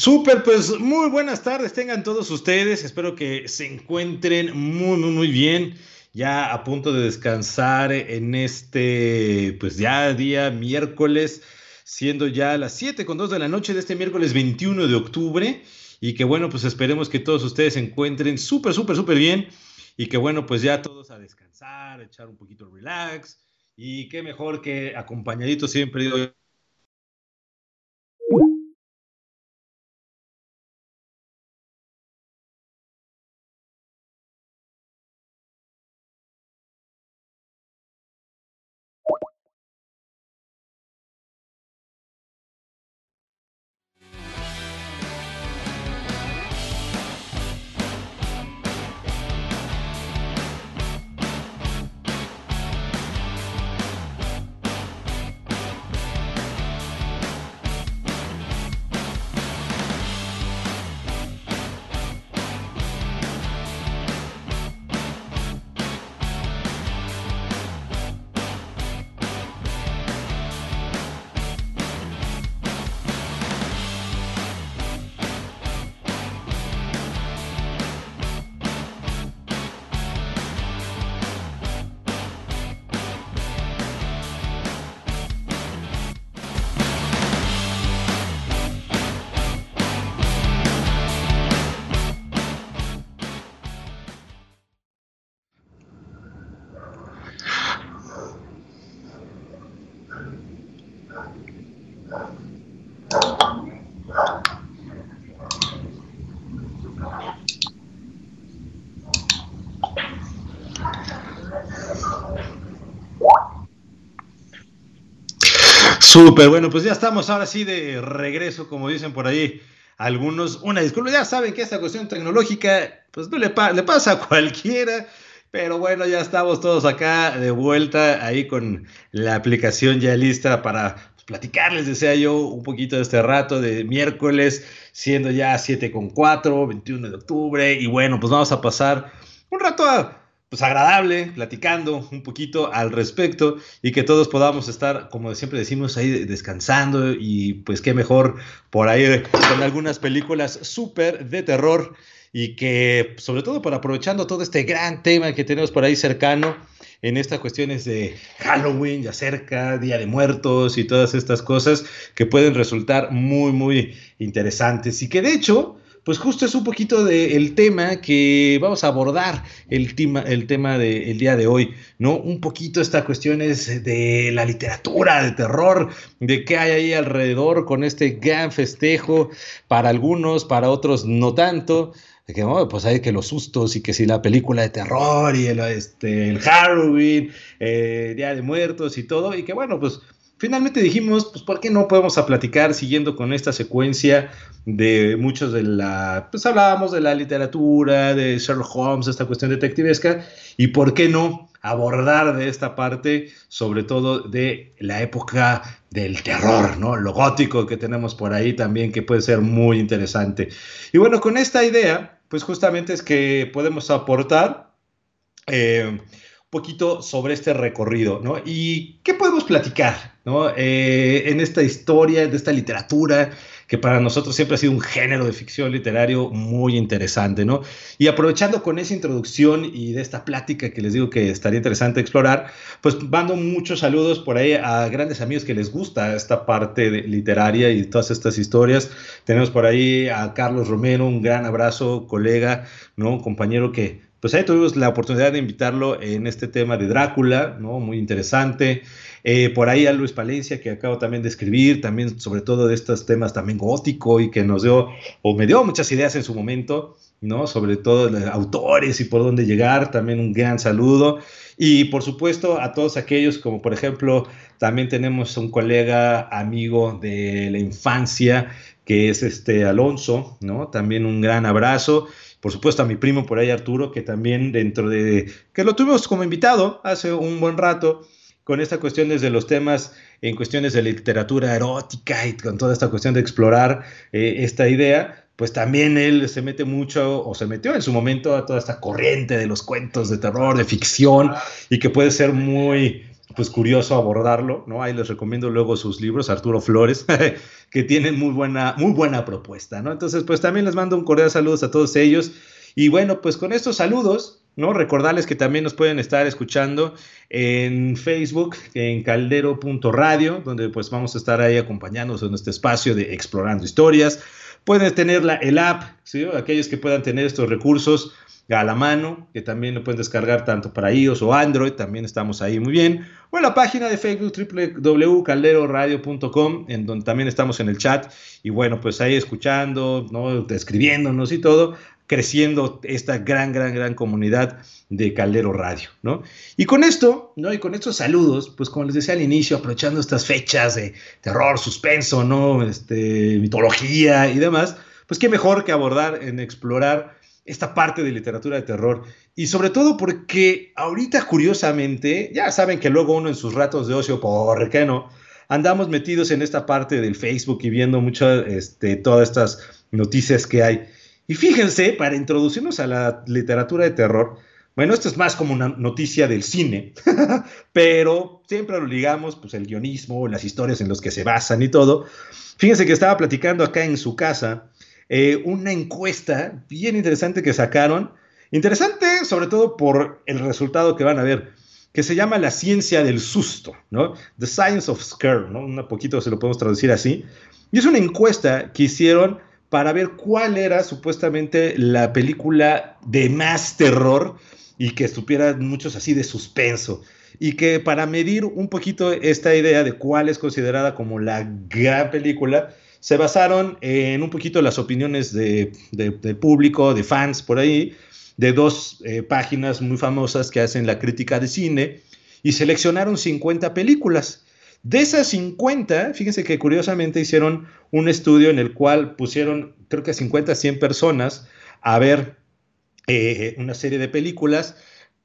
Súper, pues muy buenas tardes tengan todos ustedes. Espero que se encuentren muy, muy, muy bien. Ya a punto de descansar en este, pues ya día miércoles, siendo ya las 7 con 2 de la noche de este miércoles 21 de octubre. Y que bueno, pues esperemos que todos ustedes se encuentren súper, súper, súper bien. Y que bueno, pues ya todos a descansar, echar un poquito de relax. Y qué mejor que acompañadito siempre Súper, bueno, pues ya estamos ahora sí de regreso, como dicen por ahí algunos. Una disculpa, ya saben que esta cuestión tecnológica, pues no le, pasa a cualquiera, pero bueno, ya estamos todos acá de vuelta ahí con la aplicación ya lista para platicarles, decía yo, un poquito de este rato de miércoles, siendo ya 7 con 4, 21 de octubre, y bueno, pues vamos a pasar un rato a pues agradable, platicando un poquito al respecto y que todos podamos estar, como siempre decimos, ahí descansando y pues qué mejor por ahí con algunas películas súper de terror y que sobre todo para aprovechando todo este gran tema que tenemos por ahí cercano en estas cuestiones de Halloween ya cerca, Día de Muertos y todas estas cosas que pueden resultar muy, muy interesantes. Y que de hecho pues justo es un poquito del tema que vamos a abordar el tema, el tema del día de hoy, ¿no? Un poquito estas cuestiones de la literatura, de terror, de qué hay ahí alrededor con este gran festejo, para algunos, para otros no tanto, de que, pues hay que los sustos y que si la película de terror y el, este, el Halloween, eh, Día de Muertos y todo, y que bueno, pues finalmente dijimos, pues, ¿por qué no podemos a platicar siguiendo con esta secuencia de muchos de la, pues hablábamos de la literatura, de Sherlock Holmes, esta cuestión detectivesca, y por qué no abordar de esta parte, sobre todo de la época del terror, ¿no? Lo gótico que tenemos por ahí también, que puede ser muy interesante. Y bueno, con esta idea, pues justamente es que podemos aportar. Eh, poquito sobre este recorrido, ¿no? Y qué podemos platicar, ¿no? Eh, en esta historia, de esta literatura, que para nosotros siempre ha sido un género de ficción literario muy interesante, ¿no? Y aprovechando con esa introducción y de esta plática que les digo que estaría interesante explorar, pues mando muchos saludos por ahí a grandes amigos que les gusta esta parte literaria y todas estas historias. Tenemos por ahí a Carlos Romero, un gran abrazo, colega, ¿no? Compañero que pues ahí tuvimos la oportunidad de invitarlo en este tema de Drácula, ¿no? Muy interesante. Eh, por ahí a Luis Palencia, que acabo también de escribir, también sobre todo de estos temas también gótico y que nos dio, o me dio muchas ideas en su momento, ¿no? Sobre todo de autores y por dónde llegar, también un gran saludo. Y por supuesto a todos aquellos, como por ejemplo, también tenemos un colega amigo de la infancia, que es este Alonso, ¿no? También un gran abrazo por supuesto a mi primo por ahí Arturo, que también dentro de, que lo tuvimos como invitado hace un buen rato, con esta cuestión desde los temas en cuestiones de literatura erótica y con toda esta cuestión de explorar eh, esta idea, pues también él se mete mucho o se metió en su momento a toda esta corriente de los cuentos de terror, de ficción y que puede ser muy pues curioso abordarlo, ¿no? Ahí les recomiendo luego sus libros, Arturo Flores, que tienen muy buena, muy buena propuesta, ¿no? Entonces, pues también les mando un cordial saludos a todos ellos. Y bueno, pues con estos saludos, ¿no? Recordarles que también nos pueden estar escuchando en Facebook, en caldero.radio, donde pues vamos a estar ahí acompañándonos en este espacio de explorando historias. Pueden tener la, el app, ¿sí? Aquellos que puedan tener estos recursos a la mano, que también lo pueden descargar tanto para iOS o Android, también estamos ahí muy bien. O en la página de Facebook www.calderoradio.com, en donde también estamos en el chat. Y bueno, pues ahí escuchando, ¿no? escribiéndonos y todo, creciendo esta gran, gran, gran comunidad de Caldero Radio, ¿no? Y con esto, ¿no? Y con estos saludos, pues como les decía al inicio, aprovechando estas fechas de terror, suspenso, ¿no? Este, mitología y demás, pues qué mejor que abordar en explorar esta parte de literatura de terror. Y sobre todo porque ahorita, curiosamente, ya saben que luego uno en sus ratos de ocio, ¿por qué no? Andamos metidos en esta parte del Facebook y viendo mucho, este, todas estas noticias que hay. Y fíjense, para introducirnos a la literatura de terror, bueno, esto es más como una noticia del cine, pero siempre lo ligamos, pues el guionismo, las historias en las que se basan y todo. Fíjense que estaba platicando acá en su casa eh, una encuesta bien interesante que sacaron, interesante sobre todo por el resultado que van a ver, que se llama la ciencia del susto, ¿no? The Science of Scare, ¿no? Un poquito se lo podemos traducir así. Y es una encuesta que hicieron para ver cuál era supuestamente la película de más terror y que estuviera muchos así de suspenso. Y que para medir un poquito esta idea de cuál es considerada como la gran película, se basaron en un poquito las opiniones de, público, de fans por ahí, de dos eh, páginas muy famosas que hacen la crítica de cine y seleccionaron 50 películas. De esas 50, fíjense que curiosamente hicieron un estudio en el cual pusieron, creo que 50, 100 personas a ver eh, una serie de películas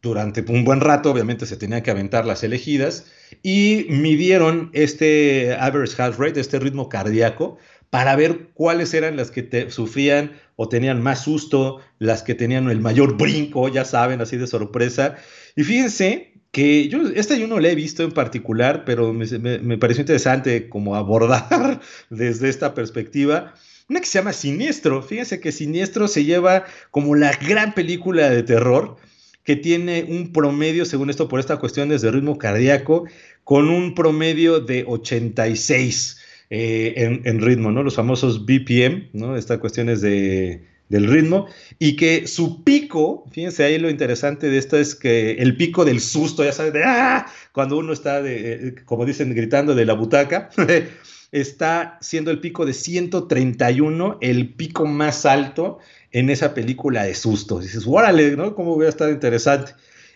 durante un buen rato, obviamente se tenían que aventar las elegidas, y midieron este average heart rate, este ritmo cardíaco, para ver cuáles eran las que sufrían o tenían más susto, las que tenían el mayor brinco, ya saben, así de sorpresa. Y fíjense que yo, esta yo no la he visto en particular, pero me, me, pareció interesante como abordar desde esta perspectiva. Una que se llama Siniestro. Fíjense que Siniestro se lleva como la gran película de terror que tiene un promedio, según esto, por esta cuestión desde ritmo cardíaco, con un promedio de 86 eh, en, en, ritmo, ¿no? Los famosos BPM, ¿no? Esta cuestión es de del ritmo y que su pico, fíjense ahí lo interesante de esto es que el pico del susto, ya sabes, de ¡ah! cuando uno está, de, eh, como dicen, gritando de la butaca, está siendo el pico de 131, el pico más alto en esa película de susto. Dices, órale, ¿no? ¿Cómo hubiera estado interesante?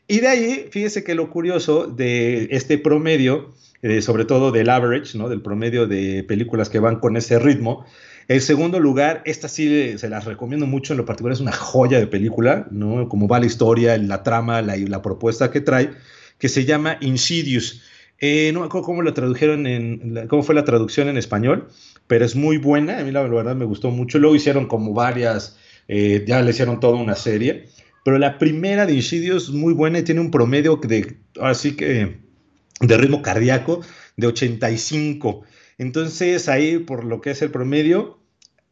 Y de ahí, fíjense que lo curioso de este promedio, eh, sobre todo del average, ¿no? Del promedio de películas que van con ese ritmo, el segundo lugar, esta sí se las recomiendo mucho, en lo particular es una joya de película, ¿no? Como va la historia, la trama, la, la propuesta que trae, que se llama Insidious. Eh, no me acuerdo cómo la tradujeron cómo fue la traducción en español, pero es muy buena, a mí la, verdad me gustó mucho. Luego hicieron como varias, eh, ya le hicieron toda una serie, pero la primera de Insidious es muy buena y tiene un promedio de, así que, de ritmo cardíaco de 85. Entonces ahí, por lo que es el promedio,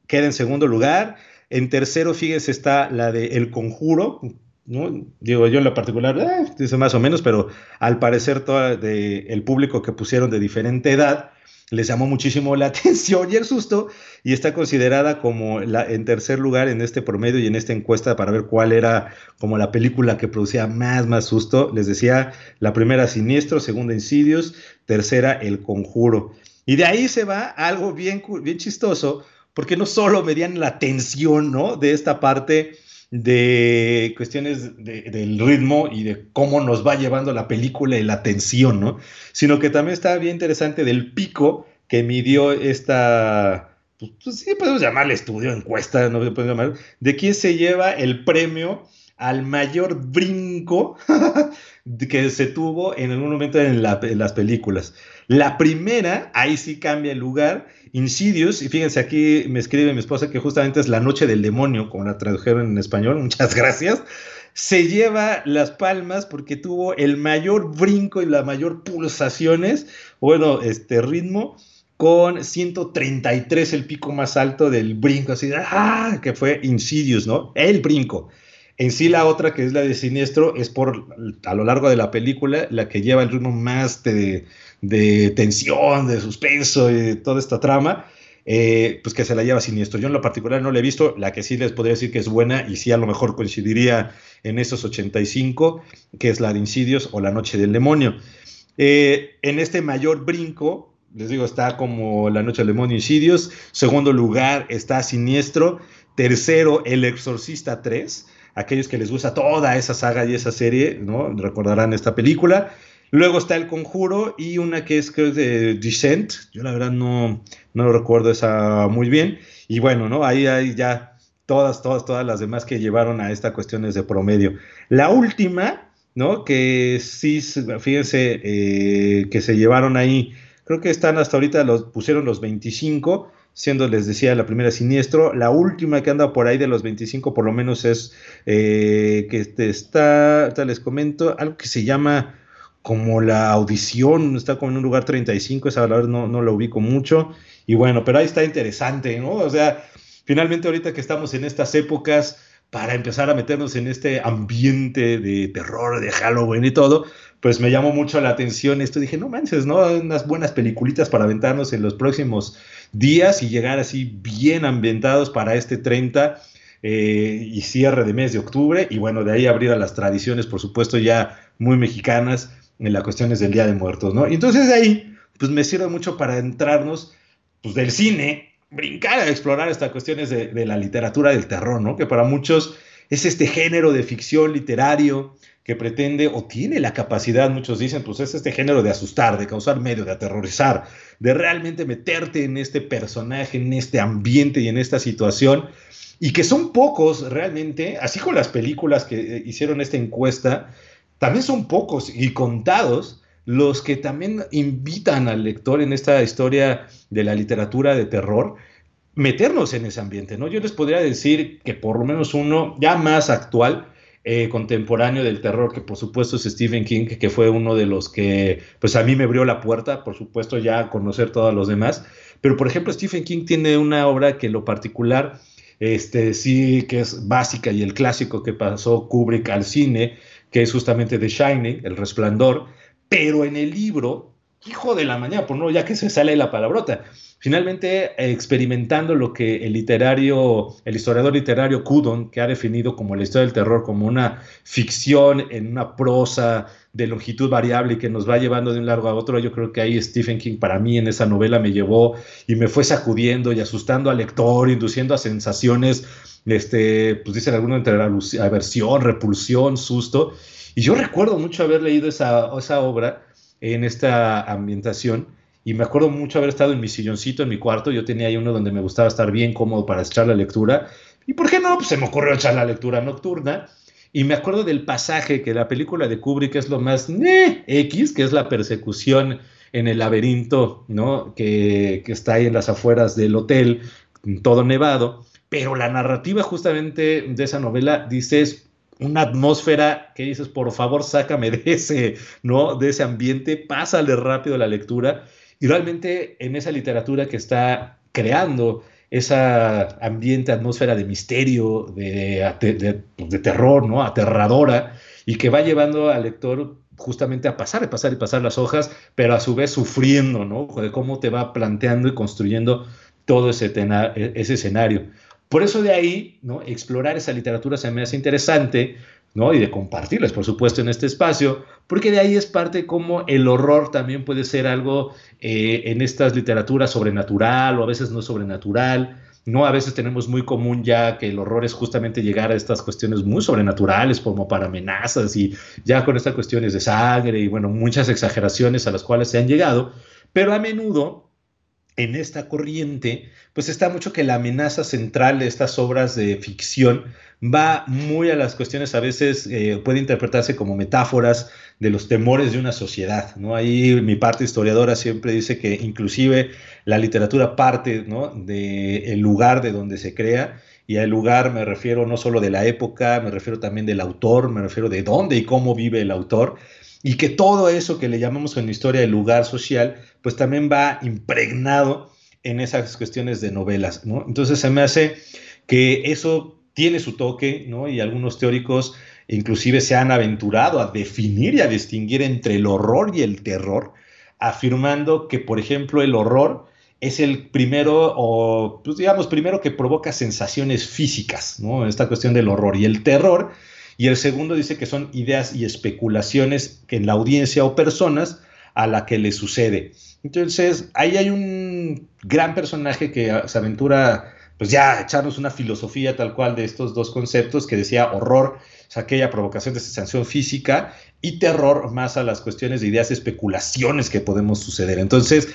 queda en segundo lugar. En tercero, fíjese, está la de El Conjuro, ¿no? Digo, yo en lo particular, eh, dice más o menos, pero al parecer todo el público que pusieron de diferente edad les llamó muchísimo la atención y el susto y está considerada como la, en tercer lugar en este promedio y en esta encuesta para ver cuál era como la película que producía más, más susto. Les decía, la primera Siniestro, segunda Insidios, tercera El Conjuro. Y de ahí se va algo bien, bien chistoso, porque no solo medían la tensión, ¿no? De esta parte de cuestiones del ritmo y de cómo nos va llevando la película y la tensión, ¿no? Sino que también está bien interesante del pico que midió esta, pues, pues sí podemos llamarle estudio, encuesta, no puede llamar, de quién se lleva el premio al mayor brinco que se tuvo en algún momento en, las películas. La primera, ahí sí cambia el lugar, Insidious, y fíjense aquí me escribe mi esposa que justamente es La Noche del Demonio, como la tradujeron en español, muchas gracias. se lleva las palmas porque tuvo el mayor brinco y la mayor pulsaciones, bueno, este ritmo, con 133 el pico más alto del brinco, así, ¡ah! que fue Insidious, ¿no? El brinco. En sí la otra, que es la de Siniestro, es por, a lo largo de la película, la que lleva el ritmo más de, tensión, de suspenso y de toda esta trama. Eh, pues que se la lleva siniestro. Yo en lo particular no la he visto, la que sí les podría decir que es buena y sí a lo mejor coincidiría en esos 85, que es la de Insidios o La Noche del Demonio. Eh, en este mayor brinco, les digo, está como La Noche del Demonio Insidios, segundo lugar está Siniestro, tercero El Exorcista 3, aquellos que les gusta toda esa saga y esa serie, ¿no? Recordarán esta película. Luego está El Conjuro y una que es, creo, de Descent. Yo la verdad no, no lo recuerdo esa muy bien. Y bueno, ¿no? Ahí hay ya todas, todas, todas las demás que llevaron a esta cuestiones de promedio. La última, ¿no? Que sí, fíjense, eh, que se llevaron ahí, creo que están hasta ahorita, los pusieron los 25, siendo, les decía, la primera siniestro. La última que anda por ahí de los 25, por lo menos es eh, que está, les comento, algo que se llama como la audición, está como en un lugar 35, esa verdad no, no la ubico mucho. Y bueno, pero ahí está interesante, ¿no? O sea, finalmente ahorita que estamos en estas épocas, para empezar a meternos en este ambiente de terror, de Halloween y todo, pues me llamó mucho la atención esto. Dije, no manches, ¿no? Unas buenas peliculitas para aventarnos en los próximos días y llegar así bien ambientados para este 30 eh, y cierre de mes de octubre. Y bueno, de ahí abrir a las tradiciones, por supuesto, ya muy mexicanas en las cuestiones del Día de Muertos, ¿no? Y entonces de ahí, pues me sirve mucho para entrarnos, pues del cine, brincar a explorar estas cuestiones de, de, la literatura del terror, ¿no? Que para muchos es este género de ficción literario que pretende o tiene la capacidad, muchos dicen, pues es este género de asustar, de causar medio, de aterrorizar, de realmente meterte en este personaje, en este ambiente y en esta situación, y que son pocos realmente, así con las películas que hicieron esta encuesta, también son pocos y contados los que también invitan al lector en esta historia de la literatura de terror meternos en ese ambiente, ¿no? Yo les podría decir que por lo menos uno ya más actual, eh, contemporáneo del terror, que por supuesto es Stephen King, que fue uno de los que, pues a mí me abrió la puerta, por supuesto ya conocer todos los demás, pero por ejemplo Stephen King tiene una obra que en lo particular, este sí que es básica y el clásico que pasó Kubrick al cine, que es justamente The Shining, El Resplandor, pero en el libro, hijo de la mañana, por no, ya que se sale la palabrota, finalmente experimentando lo que el literario, el historiador literario Kudon, que ha definido como la historia del terror como una ficción en una prosa de longitud variable y que nos va llevando de un largo a otro, yo creo que ahí Stephen King para mí en esa novela me llevó y me fue sacudiendo y asustando al lector, induciendo a sensaciones este, pues dicen algunos entre aversión, repulsión, susto. Y yo recuerdo mucho haber leído esa, esa obra en esta ambientación y me acuerdo mucho haber estado en mi silloncito en mi cuarto. Yo tenía ahí uno donde me gustaba estar bien cómodo para echar la lectura. ¿Y por qué no? Pues se me ocurrió echar la lectura nocturna. Y me acuerdo del pasaje que la película de Kubrick es lo más X, que es la persecución en el laberinto, ¿no? Que, que está ahí en las afueras del hotel, todo nevado pero la narrativa justamente de esa novela dices una atmósfera que dices, por favor, sácame de ese, ¿no? De ese ambiente, pásale rápido la lectura. Y realmente en esa literatura que está creando esa ambiente, atmósfera de misterio, de, de, terror, ¿no? Aterradora, y que va llevando al lector justamente a pasar y pasar y pasar las hojas, pero a su vez sufriendo, ¿no? De cómo te va planteando y construyendo todo ese, ese escenario. Por eso de ahí, ¿no? Explorar esa literatura se me hace interesante, ¿no? Y de compartirles, por supuesto, en este espacio, porque de ahí es parte como el horror también puede ser algo eh, en estas literaturas sobrenatural o a veces no sobrenatural, ¿no? A veces tenemos muy común ya que el horror es justamente llegar a estas cuestiones muy sobrenaturales, como para amenazas y ya con estas cuestiones de sangre y, bueno, muchas exageraciones a las cuales se han llegado, pero a menudo en esta corriente, pues está mucho que la amenaza central de estas obras de ficción va muy a las cuestiones, a veces eh, puede interpretarse como metáforas de los temores de una sociedad, ¿no? Ahí mi parte historiadora siempre dice que inclusive la literatura parte, ¿no? Del lugar de donde se crea y al lugar me refiero no solo de la época, me refiero también del autor, me refiero de dónde y cómo vive el autor, y que todo eso que le llamamos en la historia el lugar social, pues también va impregnado en esas cuestiones de novelas, ¿no? Entonces se me hace que eso tiene su toque, ¿no? Y algunos teóricos inclusive se han aventurado a definir y a distinguir entre el horror y el terror, afirmando que, por ejemplo, el horror es el primero, o pues digamos, primero que provoca sensaciones físicas, ¿no? Esta cuestión del horror y el terror. Y el segundo dice que son ideas y especulaciones que en la audiencia o personas a la que le sucede. Entonces, ahí hay un gran personaje que se aventura, pues ya, echarnos una filosofía tal cual de estos dos conceptos que decía horror, es aquella provocación de sensación física, y terror más a las cuestiones de ideas, especulaciones que podemos suceder. Entonces,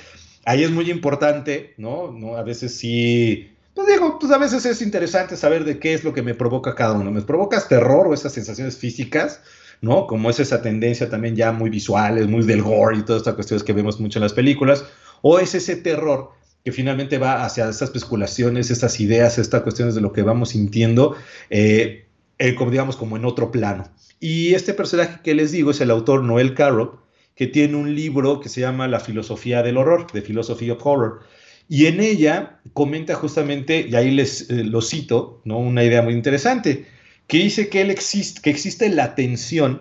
ahí es muy importante, ¿no? ¿no? A veces sí, pues digo, pues a veces es interesante saber de qué es lo que me provoca cada uno. ¿Me provocas terror o esas sensaciones físicas? ¿no? Como es esa tendencia también ya muy visual, muy del gore y todas estas cuestiones que vemos mucho en las películas, o es ese terror que finalmente va hacia esas especulaciones, estas ideas, estas cuestiones de lo que vamos sintiendo, eh, eh, como digamos, como en otro plano. Y este personaje que les digo es el autor Noel Carroll, que tiene un libro que se llama La filosofía del horror, The Philosophy of Horror. Y en ella comenta justamente, y ahí les eh, lo cito, ¿no? una idea muy interesante, que dice que, él existe, que existe la tensión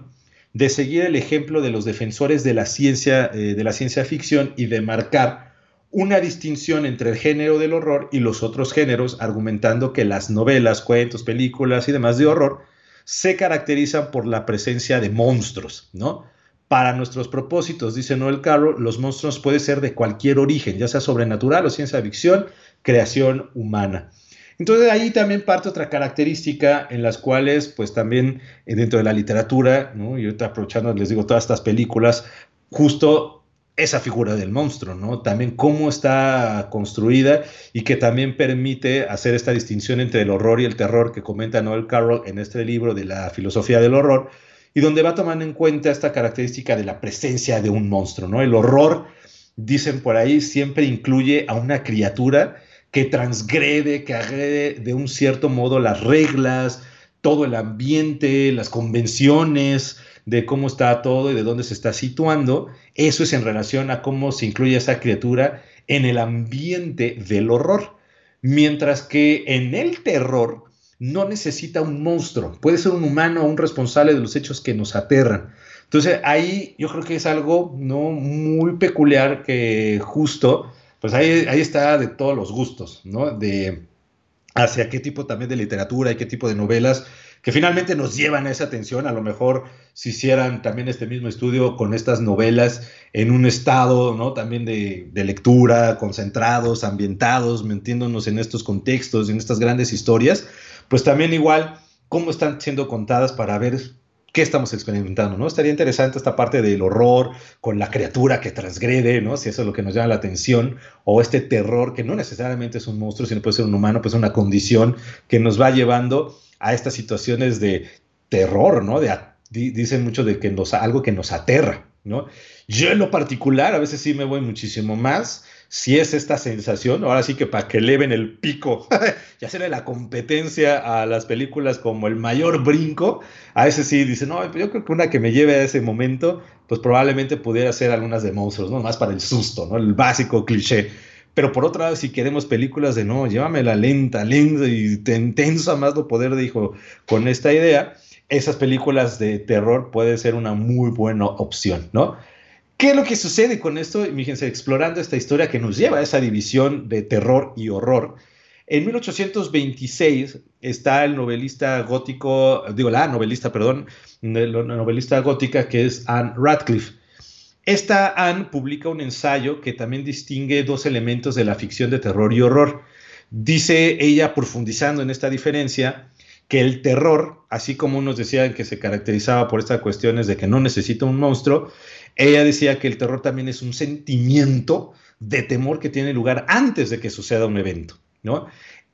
de seguir el ejemplo de los defensores de la ciencia, eh, de la ciencia ficción y de marcar una distinción entre el género del horror y los otros géneros, argumentando que las novelas, cuentos, películas y demás de horror se caracterizan por la presencia de monstruos, ¿no? Para nuestros propósitos, dice Noel Carroll, los monstruos pueden ser de cualquier origen, ya sea sobrenatural o ciencia ficción, creación humana. Entonces ahí también parte otra característica en las cuales, pues también eh, dentro de la literatura, ¿no? y aprovechando, les digo, todas estas películas, justo esa figura del monstruo, ¿no? También cómo está construida y que también permite hacer esta distinción entre el horror y el terror que comenta Noel Carroll en este libro de la filosofía del horror, y donde va tomando en cuenta esta característica de la presencia de un monstruo, ¿no? El horror, dicen por ahí, siempre incluye a una criatura que transgrede, que agrede de un cierto modo las reglas, todo el ambiente, las convenciones de cómo está todo y de dónde se está situando. Eso es en relación a cómo se incluye esa criatura en el ambiente del horror. Mientras que en el terror no necesita un monstruo, puede ser un humano o un responsable de los hechos que nos aterran. Entonces ahí yo creo que es algo no muy peculiar que justo, pues ahí, ahí está de todos los gustos, ¿no? De hacia qué tipo también de literatura y qué tipo de novelas que finalmente nos llevan a esa atención. A lo mejor si hicieran también este mismo estudio con estas novelas en un estado, ¿no? También de, de lectura, concentrados, ambientados, metiéndonos en estos contextos, en estas grandes historias, pues también igual cómo están siendo contadas para ver qué estamos experimentando, ¿no? Estaría interesante esta parte del horror con la criatura que transgrede, ¿no? Si eso es lo que nos llama la atención, o este terror que no necesariamente es un monstruo, sino puede ser un humano, pues una condición que nos va llevando a estas situaciones de terror, ¿no? De, dicen mucho de que nos, algo que nos aterra, ¿no? Yo en lo particular a veces sí me voy muchísimo más si es esta sensación, ahora sí que para que eleven el pico y hacerle la competencia a las películas como el mayor brinco, a ese sí dice, no, yo creo que una que me lleve a ese momento, pues probablemente pudiera ser algunas de monstruos, ¿no? Más para el susto, ¿no? El básico cliché. Pero por otro lado, si queremos películas de no, llévamela lenta, lenta y tensa más lo poder, dijo, con esta idea, esas películas de terror puede ser una muy buena opción, ¿no? ¿Qué es lo que sucede con esto? Fíjense, explorando esta historia que nos lleva a esa división de terror y horror. En 1826 está el novelista gótico, digo la novelista, perdón, la novelista gótica que es Anne Radcliffe. Esta Anne publica un ensayo que también distingue dos elementos de la ficción de terror y horror. Dice ella, profundizando en esta diferencia, que el terror, así como unos decían que se caracterizaba por estas cuestiones de que no necesita un monstruo, ella decía que el terror también es un sentimiento de temor que tiene lugar antes de que suceda un evento, ¿no?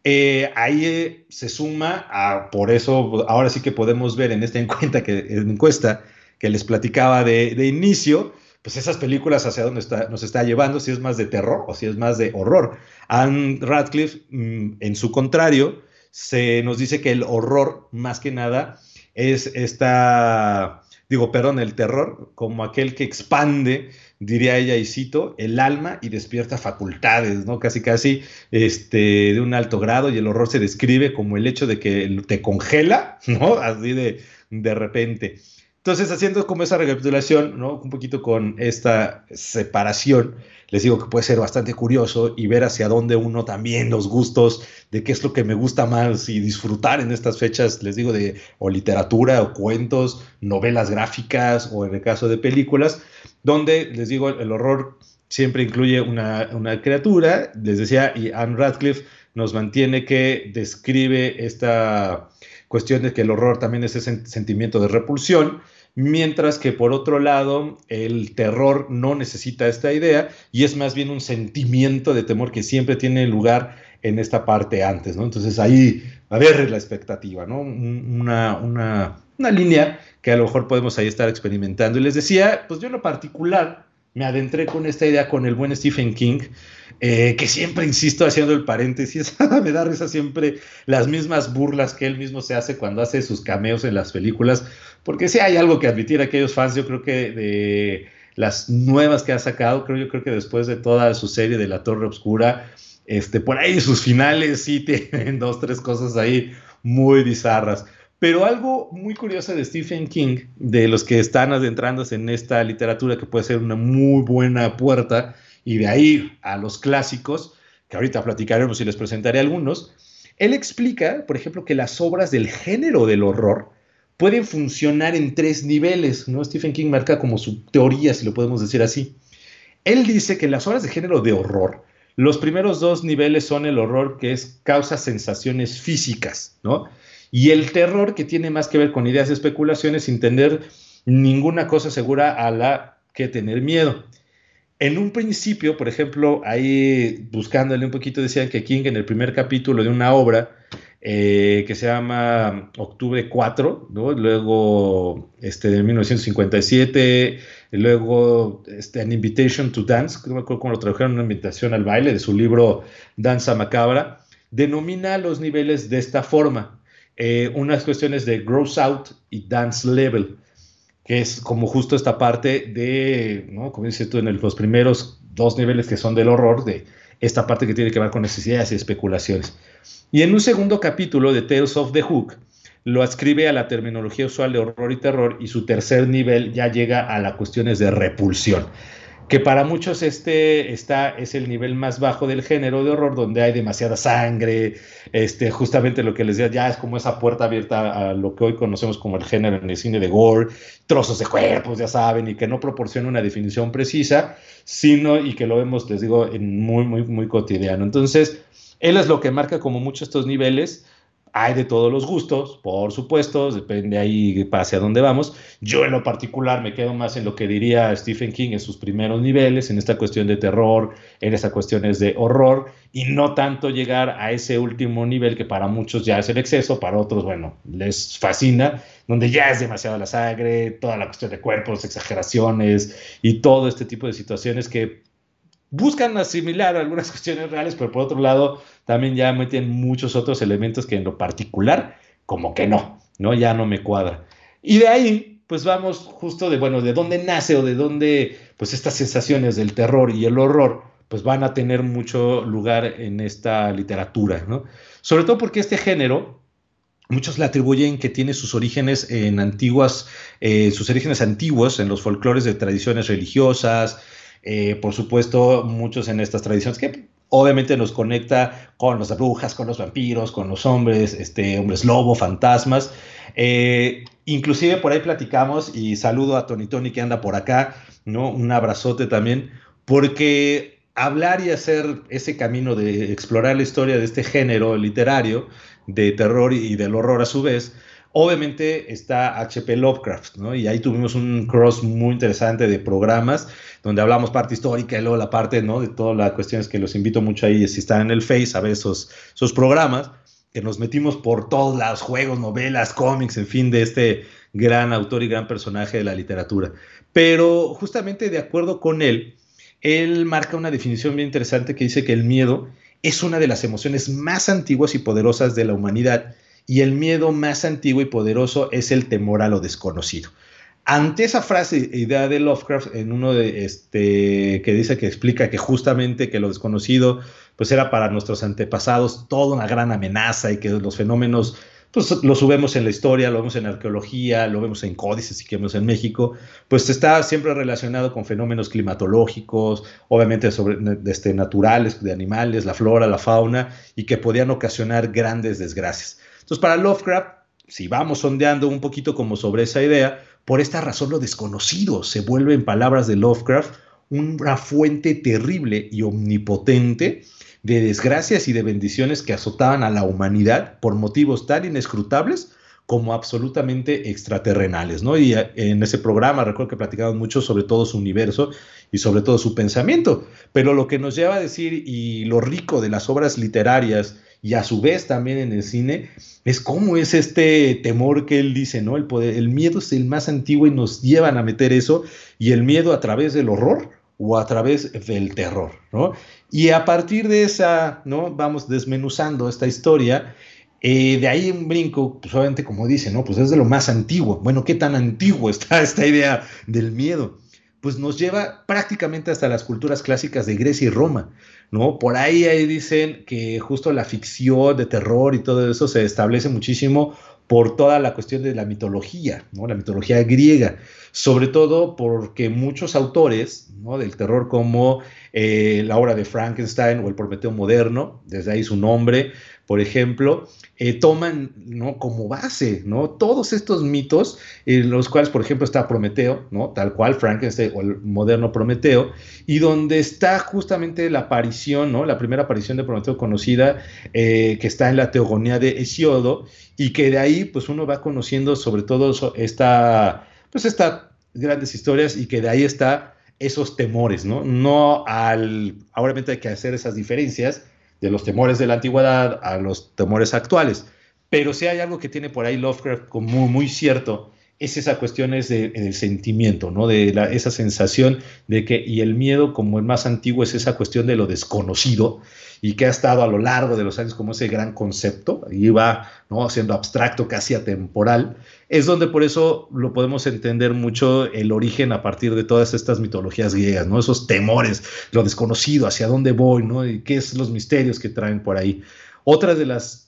Eh, ahí eh, se suma a, por eso ahora sí que podemos ver en esta encuesta que, encuesta que les platicaba de, inicio, pues esas películas hacia dónde nos está llevando, si es más de terror o si es más de horror. Anne Radcliffe, mm, en su contrario, se nos dice que el horror, más que nada, es esta, digo, perdón, el terror, como aquel que expande, diría ella, y cito, el alma y despierta facultades, ¿no? Casi, casi, este, de un alto grado, y el horror se describe como el hecho de que te congela, ¿no? Así de, de repente. Entonces, haciendo como esa recapitulación, ¿no? Un poquito con esta separación, les digo que puede ser bastante curioso y ver hacia dónde uno también los gustos, de qué es lo que me gusta más y disfrutar en estas fechas, les digo, de o literatura o cuentos, novelas gráficas o en el caso de películas, donde les digo, el horror siempre incluye una, una criatura, les decía, y Anne Radcliffe nos mantiene que describe esta cuestión de que el horror también es ese sentimiento de repulsión, mientras que por otro lado el terror no necesita esta idea y es más bien un sentimiento de temor que siempre tiene lugar en esta parte antes, ¿no? Entonces ahí a ver la expectativa, ¿no? Una, una, una línea que a lo mejor podemos ahí estar experimentando. Y les decía, pues yo en lo particular me adentré con esta idea con el buen Stephen King, eh, que siempre insisto haciendo el paréntesis, me da risa siempre las mismas burlas que él mismo se hace cuando hace sus cameos en las películas, porque si hay algo que admitir a aquellos fans, yo creo que de las nuevas que ha sacado, creo yo creo que después de toda su serie de La Torre Oscura, este, por ahí sus finales sí tienen dos, tres cosas ahí muy bizarras. Pero algo muy curioso de Stephen King, de los que están adentrándose en esta literatura, que puede ser una muy buena puerta, y de ahí a los clásicos, que ahorita platicaremos y les presentaré algunos, él explica, por ejemplo, que las obras del género del horror pueden funcionar en tres niveles, ¿no? Stephen King marca como su teoría, si lo podemos decir así. Él dice que las obras de género de horror, los primeros dos niveles son el horror que es causa sensaciones físicas, ¿no? Y el terror que tiene más que ver con ideas y especulaciones sin tener ninguna cosa segura a la que tener miedo. En un principio, por ejemplo, ahí buscándole un poquito, decían que King en el primer capítulo de una obra eh, que se llama Octubre 4, luego este, de 1957, luego este, An Invitation to Dance, no me acuerdo cómo lo tradujeron, una invitación al baile de su libro Danza Macabra, denomina los niveles de esta forma, eh, unas cuestiones de Gross Out y Dance Level que es como justo esta parte de, ¿no? como dices tú, en los primeros dos niveles que son del horror, de esta parte que tiene que ver con necesidades y especulaciones. Y en un segundo capítulo de Tales of the Hook, lo adscribe a la terminología usual de horror y terror y su tercer nivel ya llega a las cuestiones de repulsión que para muchos este está, es el nivel más bajo del género de horror, donde hay demasiada sangre, este, justamente lo que les decía, ya es como esa puerta abierta a lo que hoy conocemos como el género en el cine de gore, trozos de cuerpos, ya saben, y que no proporciona una definición precisa, sino, y que lo vemos, les digo, en muy, muy, muy cotidiano. Entonces, él es lo que marca como mucho estos niveles, hay de todos los gustos, por supuesto, depende ahí hacia dónde vamos. Yo en lo particular me quedo más en lo que diría Stephen King en sus primeros niveles, en esta cuestión de terror, en estas cuestiones de horror, y no tanto llegar a ese último nivel que para muchos ya es el exceso, para otros, bueno, les fascina, donde ya es demasiada la sangre, toda la cuestión de cuerpos, exageraciones y todo este tipo de situaciones que buscan asimilar algunas cuestiones reales, pero por otro lado también ya meten muchos otros elementos que en lo particular como que no, ¿no? Ya no me cuadra. Y de ahí, pues vamos justo de, bueno, de dónde nace o de dónde, pues estas sensaciones del terror y el horror, pues van a tener mucho lugar en esta literatura, ¿no? Sobre todo porque este género, Muchos le atribuyen que tiene sus orígenes en antiguas, eh, sus orígenes antiguos en los folclores de tradiciones religiosas, eh, por supuesto, muchos en estas tradiciones que obviamente nos conecta con las brujas, con los vampiros, con los hombres, este, hombres lobo, fantasmas. Eh, inclusive por ahí platicamos y saludo a Tony Tony que anda por acá, ¿no? Un abrazote también, porque hablar y hacer ese camino de explorar la historia de este género literario de terror y del horror a su vez, Obviamente está HP Lovecraft, ¿no? Y ahí tuvimos un cross muy interesante de programas donde hablamos parte histórica y luego la parte, ¿no? De todas las cuestiones que los invito mucho ahí, si están en el Face, a ver esos, esos programas, que nos metimos por todos los juegos, novelas, cómics, en fin, de este gran autor y gran personaje de la literatura. Pero justamente de acuerdo con él, él marca una definición bien interesante que dice que el miedo es una de las emociones más antiguas y poderosas de la humanidad y el miedo más antiguo y poderoso es el temor a lo desconocido. Ante esa frase, idea de Lovecraft, en uno de este que dice que explica que justamente que lo desconocido, pues era para nuestros antepasados toda una gran amenaza y que los fenómenos, pues los vemos en la historia, lo vemos en arqueología, lo vemos en códices y que vemos en México, pues está siempre relacionado con fenómenos climatológicos, obviamente sobre, este, naturales, de animales, la flora, la fauna, y que podían ocasionar grandes desgracias. Entonces, para Lovecraft, si vamos sondeando un poquito como sobre esa idea, por esta razón lo desconocido se vuelve, en palabras de Lovecraft, una fuente terrible y omnipotente de desgracias y de bendiciones que azotaban a la humanidad por motivos tan inescrutables como absolutamente extraterrenales, ¿no? Y eh, en ese programa recuerdo que platicamos mucho sobre todo su universo y sobre todo su pensamiento, pero lo que nos lleva a decir y lo rico de las obras literarias y a su vez también en el cine es cómo es este temor que él dice, ¿no? El poder, el miedo es el más antiguo y nos llevan a meter eso y el miedo a través del horror o a través del terror, ¿no? Y a partir de esa, ¿no? Vamos desmenuzando esta historia eh, de ahí un brinco, pues obviamente como dice, ¿no? Pues es de lo más antiguo. Bueno, ¿qué tan antiguo está esta idea del miedo? Pues nos lleva prácticamente hasta las culturas clásicas de Grecia y Roma, ¿no? Por ahí, ahí dicen que justo la ficción de terror y todo eso se establece muchísimo por toda la cuestión de la mitología, ¿no? La mitología griega, sobre todo porque muchos autores, ¿no? Del terror como eh, la obra de Frankenstein o el Prometeo moderno, desde ahí su nombre, por ejemplo, eh, toman ¿no? como base ¿no? todos estos mitos, en los cuales, por ejemplo, está Prometeo, ¿no? tal cual Frankenstein o el moderno Prometeo, y donde está justamente la aparición, ¿no? la primera aparición de Prometeo conocida, eh, que está en la Teogonía de Hesiodo, y que de ahí pues uno va conociendo sobre todo esta, pues estas grandes historias y que de ahí está esos temores, ¿no? No al, obviamente hay que hacer esas diferencias, de los temores de la antigüedad a los temores actuales. Pero si hay algo que tiene por ahí Lovecraft como muy, cierto, es esa cuestión es de, del sentimiento, ¿no? De esa sensación de que, y el miedo como el más antiguo es esa cuestión de lo desconocido y que ha estado a lo largo de los años como ese gran concepto, y va, ¿no? Siendo abstracto, casi atemporal, es donde por eso lo podemos entender mucho el origen a partir de todas estas mitologías griegas, ¿no? Esos temores, lo desconocido, hacia dónde voy, ¿no? Y qué es los misterios que traen por ahí. Otra de las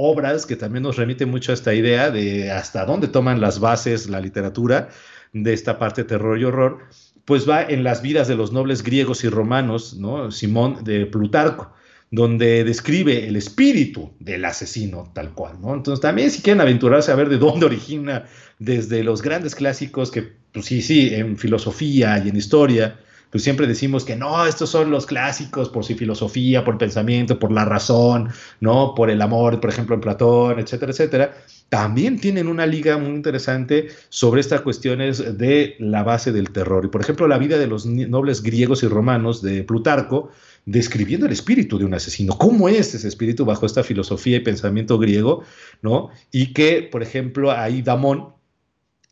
obras que también nos remite mucho a esta idea de hasta dónde toman las bases la literatura de esta parte terror y horror, pues va en las vidas de los nobles griegos y romanos, ¿no? Simón de Plutarco, donde describe el espíritu del asesino tal cual, ¿no? Entonces también si quieren aventurarse a ver de dónde origina desde los grandes clásicos que, pues sí, sí, en filosofía y en historia, pues siempre decimos que no, estos son los clásicos por su filosofía, por pensamiento, por la razón, ¿no? Por el amor, por ejemplo, en Platón, etcétera, etcétera. También tienen una liga muy interesante sobre estas cuestiones de la base del terror. Y por ejemplo, la vida de los nobles griegos y romanos de Plutarco, describiendo el espíritu de un asesino. ¿Cómo es ese espíritu bajo esta filosofía y pensamiento griego? ¿no? Y que, por ejemplo, ahí Damón,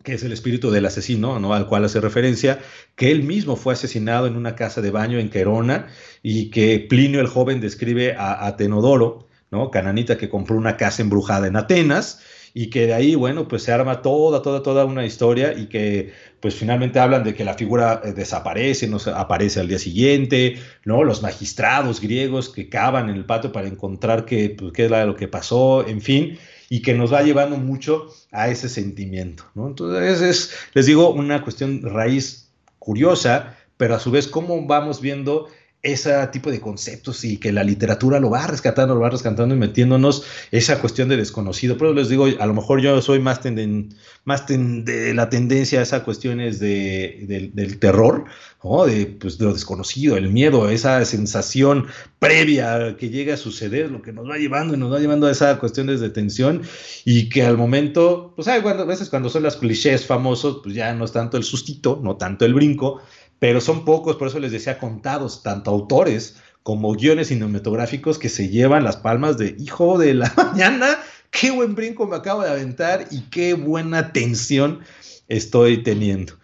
que es el espíritu del asesino, ¿no? al cual hace referencia, que él mismo fue asesinado en una casa de baño en Querona y que Plinio el joven describe a, Tenodoro, ¿no? cananita que compró una casa embrujada en Atenas y que de ahí, bueno, pues se arma toda, toda, toda una historia y que pues finalmente hablan de que la figura eh, desaparece, no aparece al día siguiente, ¿no? Los magistrados griegos que cavan en el patio para encontrar qué, pues, qué era lo que pasó, en fin, y que nos va llevando mucho a ese sentimiento. ¿no? Entonces, es, les digo, una cuestión raíz curiosa, pero a su vez cómo vamos viendo ese tipo de conceptos y que la literatura lo va rescatando, lo va rescatando y metiéndonos esa cuestión de desconocido. Pero les digo, a lo mejor yo soy más, tenden, más de la tendencia a esas cuestiones de, del terror, de, pues, de lo desconocido, el miedo, esa sensación previa que llega a suceder, lo que nos va llevando y nos va llevando a esas cuestiones de tensión y que al momento, pues hay cuando, a veces cuando son las clichés famosos, pues ya no es tanto el sustito, no tanto el brinco, pero son pocos, por eso les decía contados, tanto autores como guiones cinematográficos que se llevan las palmas de hijo de la mañana, qué buen brinco me acabo de aventar y qué buena tensión estoy teniendo.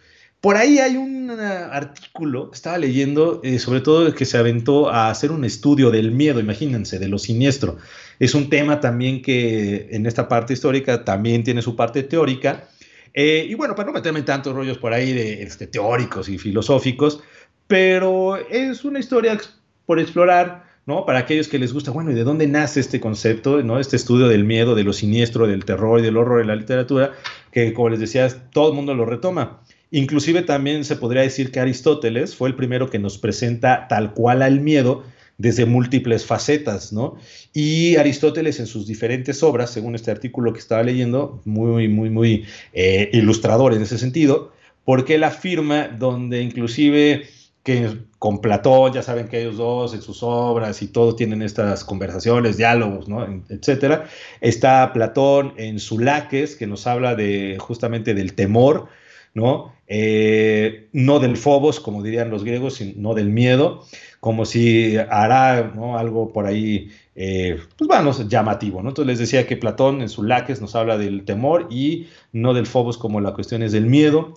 Por ahí hay un artículo que estaba leyendo, eh, sobre todo que se aventó a hacer un estudio del miedo, imagínense, de lo siniestro. Es un tema también que en esta parte histórica también tiene su parte teórica. Eh, y bueno, para no meterme en tantos rollos por ahí de este, teóricos y filosóficos, pero es una historia por explorar, ¿no? Para aquellos que les gusta, bueno, ¿y de dónde nace este concepto, ¿no? Este estudio del miedo, de lo siniestro, del terror y del horror en la literatura, que como les decía, todo el mundo lo retoma. Inclusive también se podría decir que Aristóteles fue el primero que nos presenta tal cual al miedo desde múltiples facetas, ¿no? Y Aristóteles en sus diferentes obras, según este artículo que estaba leyendo, muy, muy, muy eh, ilustrador en ese sentido, porque él afirma donde inclusive que con Platón, ya saben que ellos dos en sus obras y todo tienen estas conversaciones, diálogos, ¿no? etcétera. Está Platón en Sulaques, que nos habla de justamente del temor, ¿no? Eh, no del phobos, como dirían los griegos, sino del miedo, como si hará algo por ahí, eh, pues vamos, llamativo, ¿no? Entonces les decía que Platón en su Laques nos habla del temor y no del phobos como la cuestión es del miedo.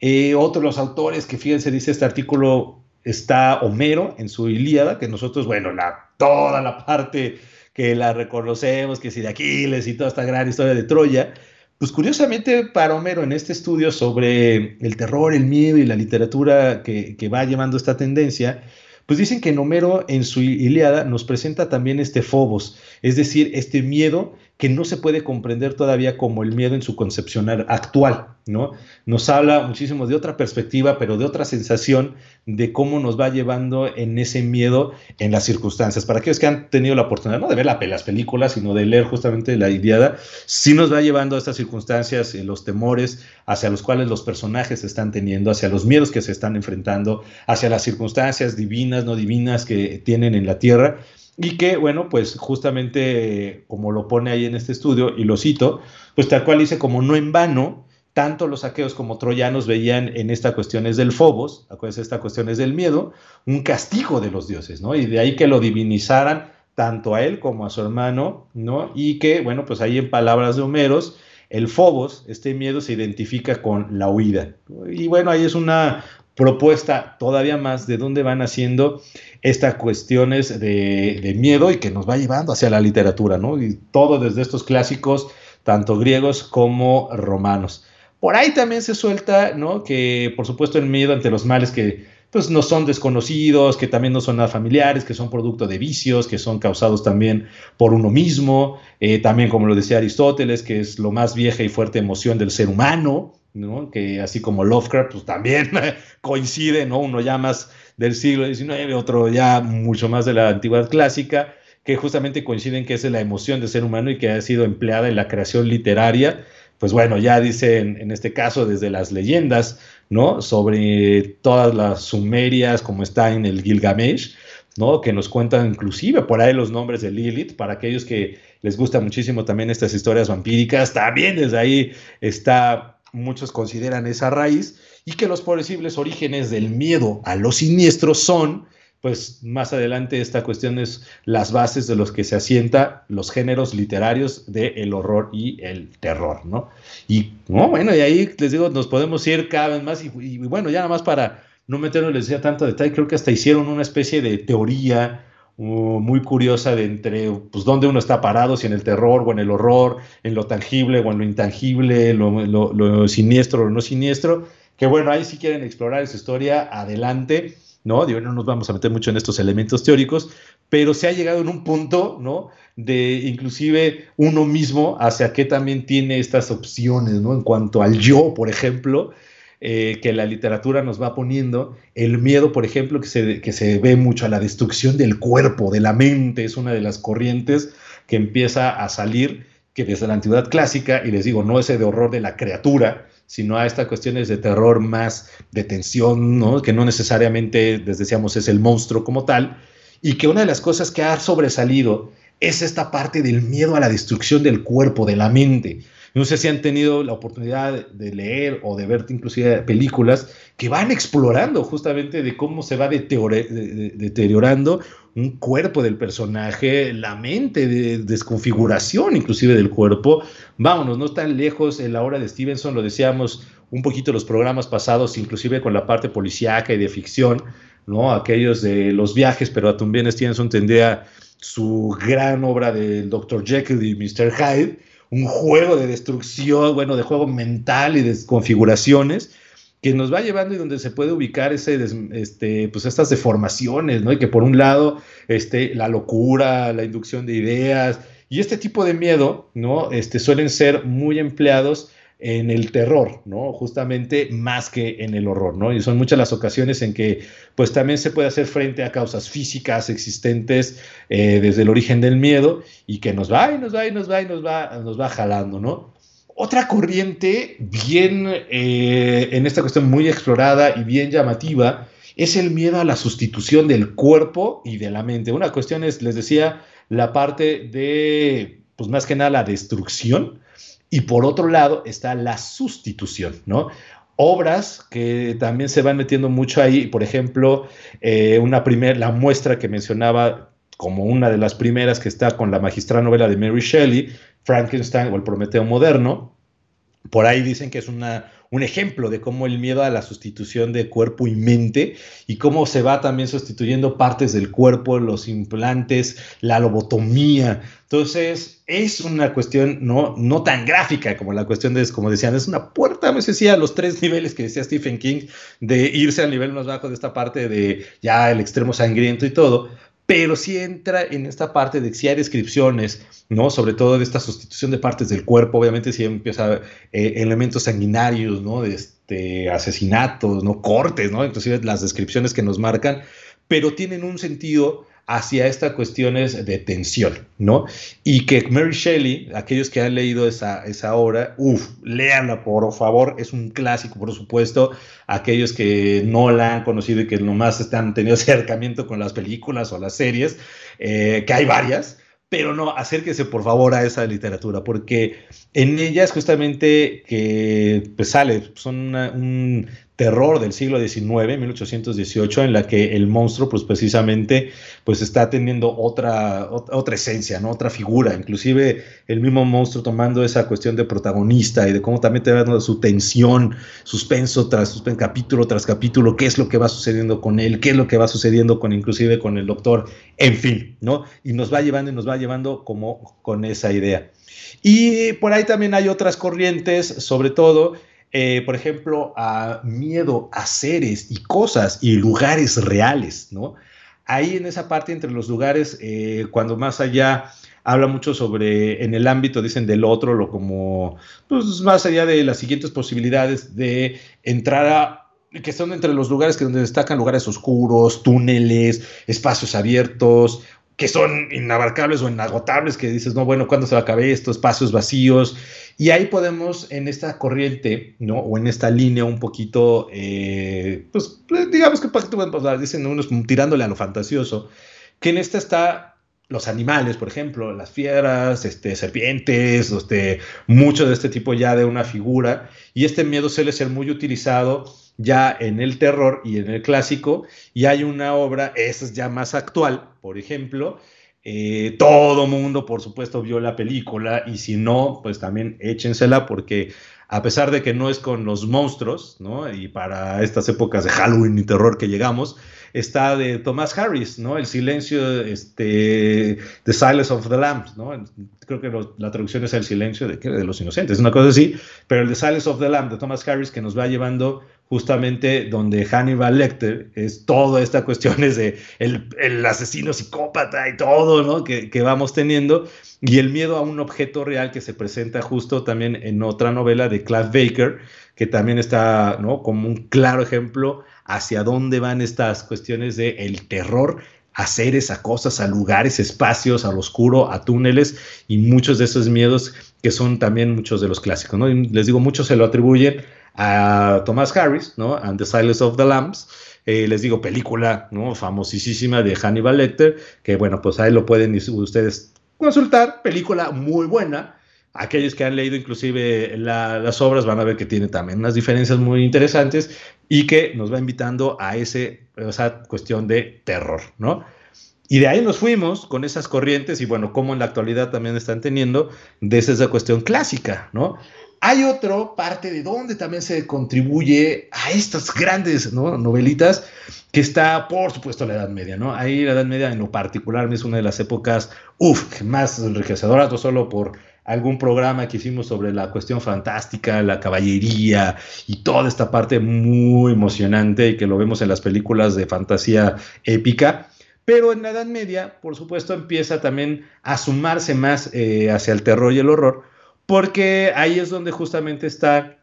Eh, otro de los autores que fíjense, dice este artículo, está Homero en su Ilíada, que nosotros, bueno, la, toda la parte que la reconocemos, que si de Aquiles y toda esta gran historia de Troya, pues curiosamente para Homero en este estudio sobre el terror, el miedo y la literatura que va llevando esta tendencia, pues dicen que Homero en su Ilíada nos presenta también este Fobos, es decir, este miedo que no se puede comprender todavía como el miedo en su concepción actual, ¿no? Nos habla muchísimo de otra perspectiva, pero de otra sensación de cómo nos va llevando en ese miedo en las circunstancias. Para aquellos que han tenido la oportunidad, no de ver las películas, sino de leer justamente la Iliada, sí nos va llevando a estas circunstancias, eh, los temores hacia los cuales los personajes están teniendo, hacia los miedos que se están enfrentando, hacia las circunstancias divinas, no divinas que tienen en la tierra y que, bueno, pues justamente como lo pone ahí en este estudio, y lo cito, pues tal cual dice, como no en vano, tanto los aqueos como troyanos veían en esta cuestiones del Fobos, acuérdense, esta cuestiones del miedo, un castigo de los dioses, ¿no? Y de ahí que lo divinizaran tanto a él como a su hermano, ¿no? Y que, bueno, pues ahí en palabras de Homeros, el Fobos, este miedo se identifica con la huida. Y bueno, ahí es una propuesta todavía más de dónde van haciendo estas cuestiones de, miedo y que nos va llevando hacia la literatura, ¿no? Y todo desde estos clásicos, tanto griegos como romanos. Por ahí también se suelta, ¿no? Que por supuesto el miedo ante los males que pues no son desconocidos, que también no son nada familiares, que son producto de vicios, que son causados también por uno mismo, eh, también como lo decía Aristóteles, que es lo más vieja y fuerte emoción del ser humano, que así como Lovecraft, pues también coincide, ¿no? uno ya más del siglo XIX, otro ya mucho más de la antigüedad clásica, que justamente coinciden que es la emoción del ser humano y que ha sido empleada en la creación literaria. Pues bueno, ya dicen en este caso desde las leyendas, ¿no? Sobre todas las sumerias, como está en el Gilgamesh, ¿no? Que nos cuentan inclusive por ahí los nombres de Lilith, para aquellos que les gusta muchísimo también estas historias vampíricas, también desde ahí está muchos consideran esa raíz, y que los posibles orígenes del miedo a lo siniestro son, pues más adelante esta cuestión es las bases de los que se asienta los géneros literarios del horror y el terror, ¿no? Y bueno, y ahí les digo, nos podemos ir cada vez más, y, bueno, ya nada más para no meternos, les decía tanto detalle, creo que hasta hicieron una especie de teoría muy curiosa de entre pues dónde uno está parado, si en el terror o en el horror, en lo tangible o en lo intangible, lo, lo, siniestro o no siniestro, que bueno, ahí si quieren explorar esa historia, adelante, ¿no? Digo, no nos vamos a meter mucho en estos elementos teóricos, pero se ha llegado en un punto, ¿no? De inclusive uno mismo hacia qué también tiene estas opciones, ¿no? En cuanto al yo, por ejemplo, eh, que la literatura nos va poniendo. El miedo, por ejemplo, que se, que se ve mucho a la destrucción del cuerpo, de la mente, es una de las corrientes que empieza a salir, que desde la antigüedad clásica, y les digo, no ese de horror de la criatura, sino a estas cuestiones de terror más de tensión, ¿no? que no necesariamente, les decíamos, es el monstruo como tal, y que una de las cosas que ha sobresalido es esta parte del miedo a la destrucción del cuerpo, de la mente. No sé si han tenido la oportunidad de leer o de ver inclusive películas que van explorando justamente de cómo se va deteriorando un cuerpo del personaje, la mente de desconfiguración inclusive del cuerpo. Vámonos, no tan lejos en la hora de Stevenson, lo decíamos, un poquito los programas pasados, inclusive con la parte policíaca y de ficción, ¿no? Aquellos de los viajes, pero también Stevenson tendría su gran obra del Dr. Jekyll y Mr. Hyde, un juego de destrucción, bueno, de juego mental y de configuraciones que nos va llevando y donde se puede ubicar ese, este, pues estas deformaciones, ¿no? Y que por un lado, este, la locura, la inducción de ideas y este tipo de miedo, ¿no? Este, suelen ser muy empleados en el terror, ¿no? Justamente más que en el horror, ¿no? Y son muchas las ocasiones en que, pues también se puede hacer frente a causas físicas existentes eh, desde el origen del miedo y que nos va y nos va y nos va y nos va, nos va jalando, ¿no? Otra corriente bien, eh, en esta cuestión muy explorada y bien llamativa, es el miedo a la sustitución del cuerpo y de la mente. Una cuestión es, les decía, la parte de, pues más que nada, la destrucción, y por otro lado está la sustitución, ¿no? Obras que también se van metiendo mucho ahí, por ejemplo, eh, una primera, la muestra que mencionaba como una de las primeras que está con la magistral novela de Mary Shelley, Frankenstein o el Prometeo moderno. Por ahí dicen que es una, un ejemplo de cómo el miedo a la sustitución de cuerpo y mente y cómo se va también sustituyendo partes del cuerpo, los implantes, la lobotomía. Entonces, es una cuestión no, no tan gráfica como la cuestión de, como decían, es una puerta, me decía, a los tres niveles que decía Stephen King, de irse al nivel más bajo de esta parte de ya el extremo sangriento y todo, pero sí entra en esta parte de si hay descripciones, ¿no? Sobre todo de esta sustitución de partes del cuerpo, obviamente si empieza eh, elementos sanguinarios, ¿no? De este, asesinatos, ¿no? Cortes, ¿no? Inclusive las descripciones que nos marcan, pero tienen un sentido hacia estas cuestiones de tensión, ¿no? Y que Mary Shelley, aquellos que han leído esa, esa obra, uff, léanla por favor, es un clásico, por supuesto, aquellos que no la han conocido y que nomás están teniendo acercamiento con las películas o las series, eh, que hay varias, pero no, acérquese por favor a esa literatura, porque en ella es justamente que pues, sale, son un terror del siglo XIX, 1818, en la que el monstruo, pues precisamente, pues está teniendo otra, otra esencia, ¿no? Otra figura, inclusive el mismo monstruo tomando esa cuestión de protagonista y de cómo también te va dando su tensión, suspenso tras suspenso, capítulo tras capítulo, qué es lo que va sucediendo con él, qué es lo que va sucediendo con inclusive con el doctor, en fin, ¿no? Y nos va llevando y nos va llevando como con esa idea. Y por ahí también hay otras corrientes, sobre todo eh, por ejemplo, a miedo a seres y cosas y lugares reales, ¿no? Ahí en esa parte entre los lugares, eh, cuando más allá habla mucho sobre, en el ámbito, dicen, del otro, lo como, pues más allá de las siguientes posibilidades de entrar a que son entre los lugares que donde destacan lugares oscuros, túneles, espacios abiertos, que son inabarcables o inagotables, que dices, no, bueno, ¿cuándo se va a acabar esto? Espacios vacíos. Y ahí podemos, en esta corriente, ¿no? O en esta línea un poquito, eh, pues, digamos que, pues, dicen unos tirándole a lo fantasioso, que en esta está los animales, por ejemplo, las fieras, este, serpientes, este, mucho de este tipo ya de una figura, y este miedo suele ser muy utilizado ya en el terror y en el clásico, y hay una obra, esa es ya más actual, por ejemplo, eh, todo mundo, por supuesto, vio la película, y si no, pues también échensela, porque a pesar de que no es con los monstruos, ¿no? Y para estas épocas de Halloween y terror que llegamos, está de Thomas Harris, ¿no? El silencio, este, The Silence of the Lambs, ¿no? Creo que la traducción es el silencio de, de los inocentes, una cosa así, pero el The Silence of the Lambs de Thomas Harris que nos va llevando justamente donde Hannibal Lecter es toda esta cuestión es de el, el asesino psicópata y todo, ¿no? Que, que, vamos teniendo y el miedo a un objeto real que se presenta justo también en otra novela de Clive Baker, que también está, ¿no? Como un claro ejemplo hacia dónde van estas cuestiones de el terror a seres, a cosas, a lugares, espacios, al oscuro, a túneles y muchos de esos miedos que son también muchos de los clásicos, ¿no? les digo, muchos se lo atribuyen a Thomas Harris, ¿no? And the Silence of the Lambs. Eh, les digo, película, ¿no? Famosísima de Hannibal Lecter, que bueno, pues ahí lo pueden ustedes consultar, película muy buena, aquellos que han leído inclusive las obras van a ver que tiene también unas diferencias muy interesantes y que nos va invitando a ese, esa cuestión de terror, ¿no? Y de ahí nos fuimos con esas corrientes y bueno, como en la actualidad también están teniendo desde esa cuestión clásica, ¿no? Hay otro parte de donde también se contribuye a estas grandes novelitas que está, por supuesto, la Edad Media, ¿no? Ahí la Edad Media en lo particular es una de las épocas, más enriquecedoras, no solo por algún programa que hicimos sobre la cuestión fantástica, la caballería y toda esta parte muy emocionante que lo vemos en las películas de fantasía épica. Pero en la Edad Media, por supuesto, empieza también a sumarse más eh, hacia el terror y el horror, porque ahí es donde justamente está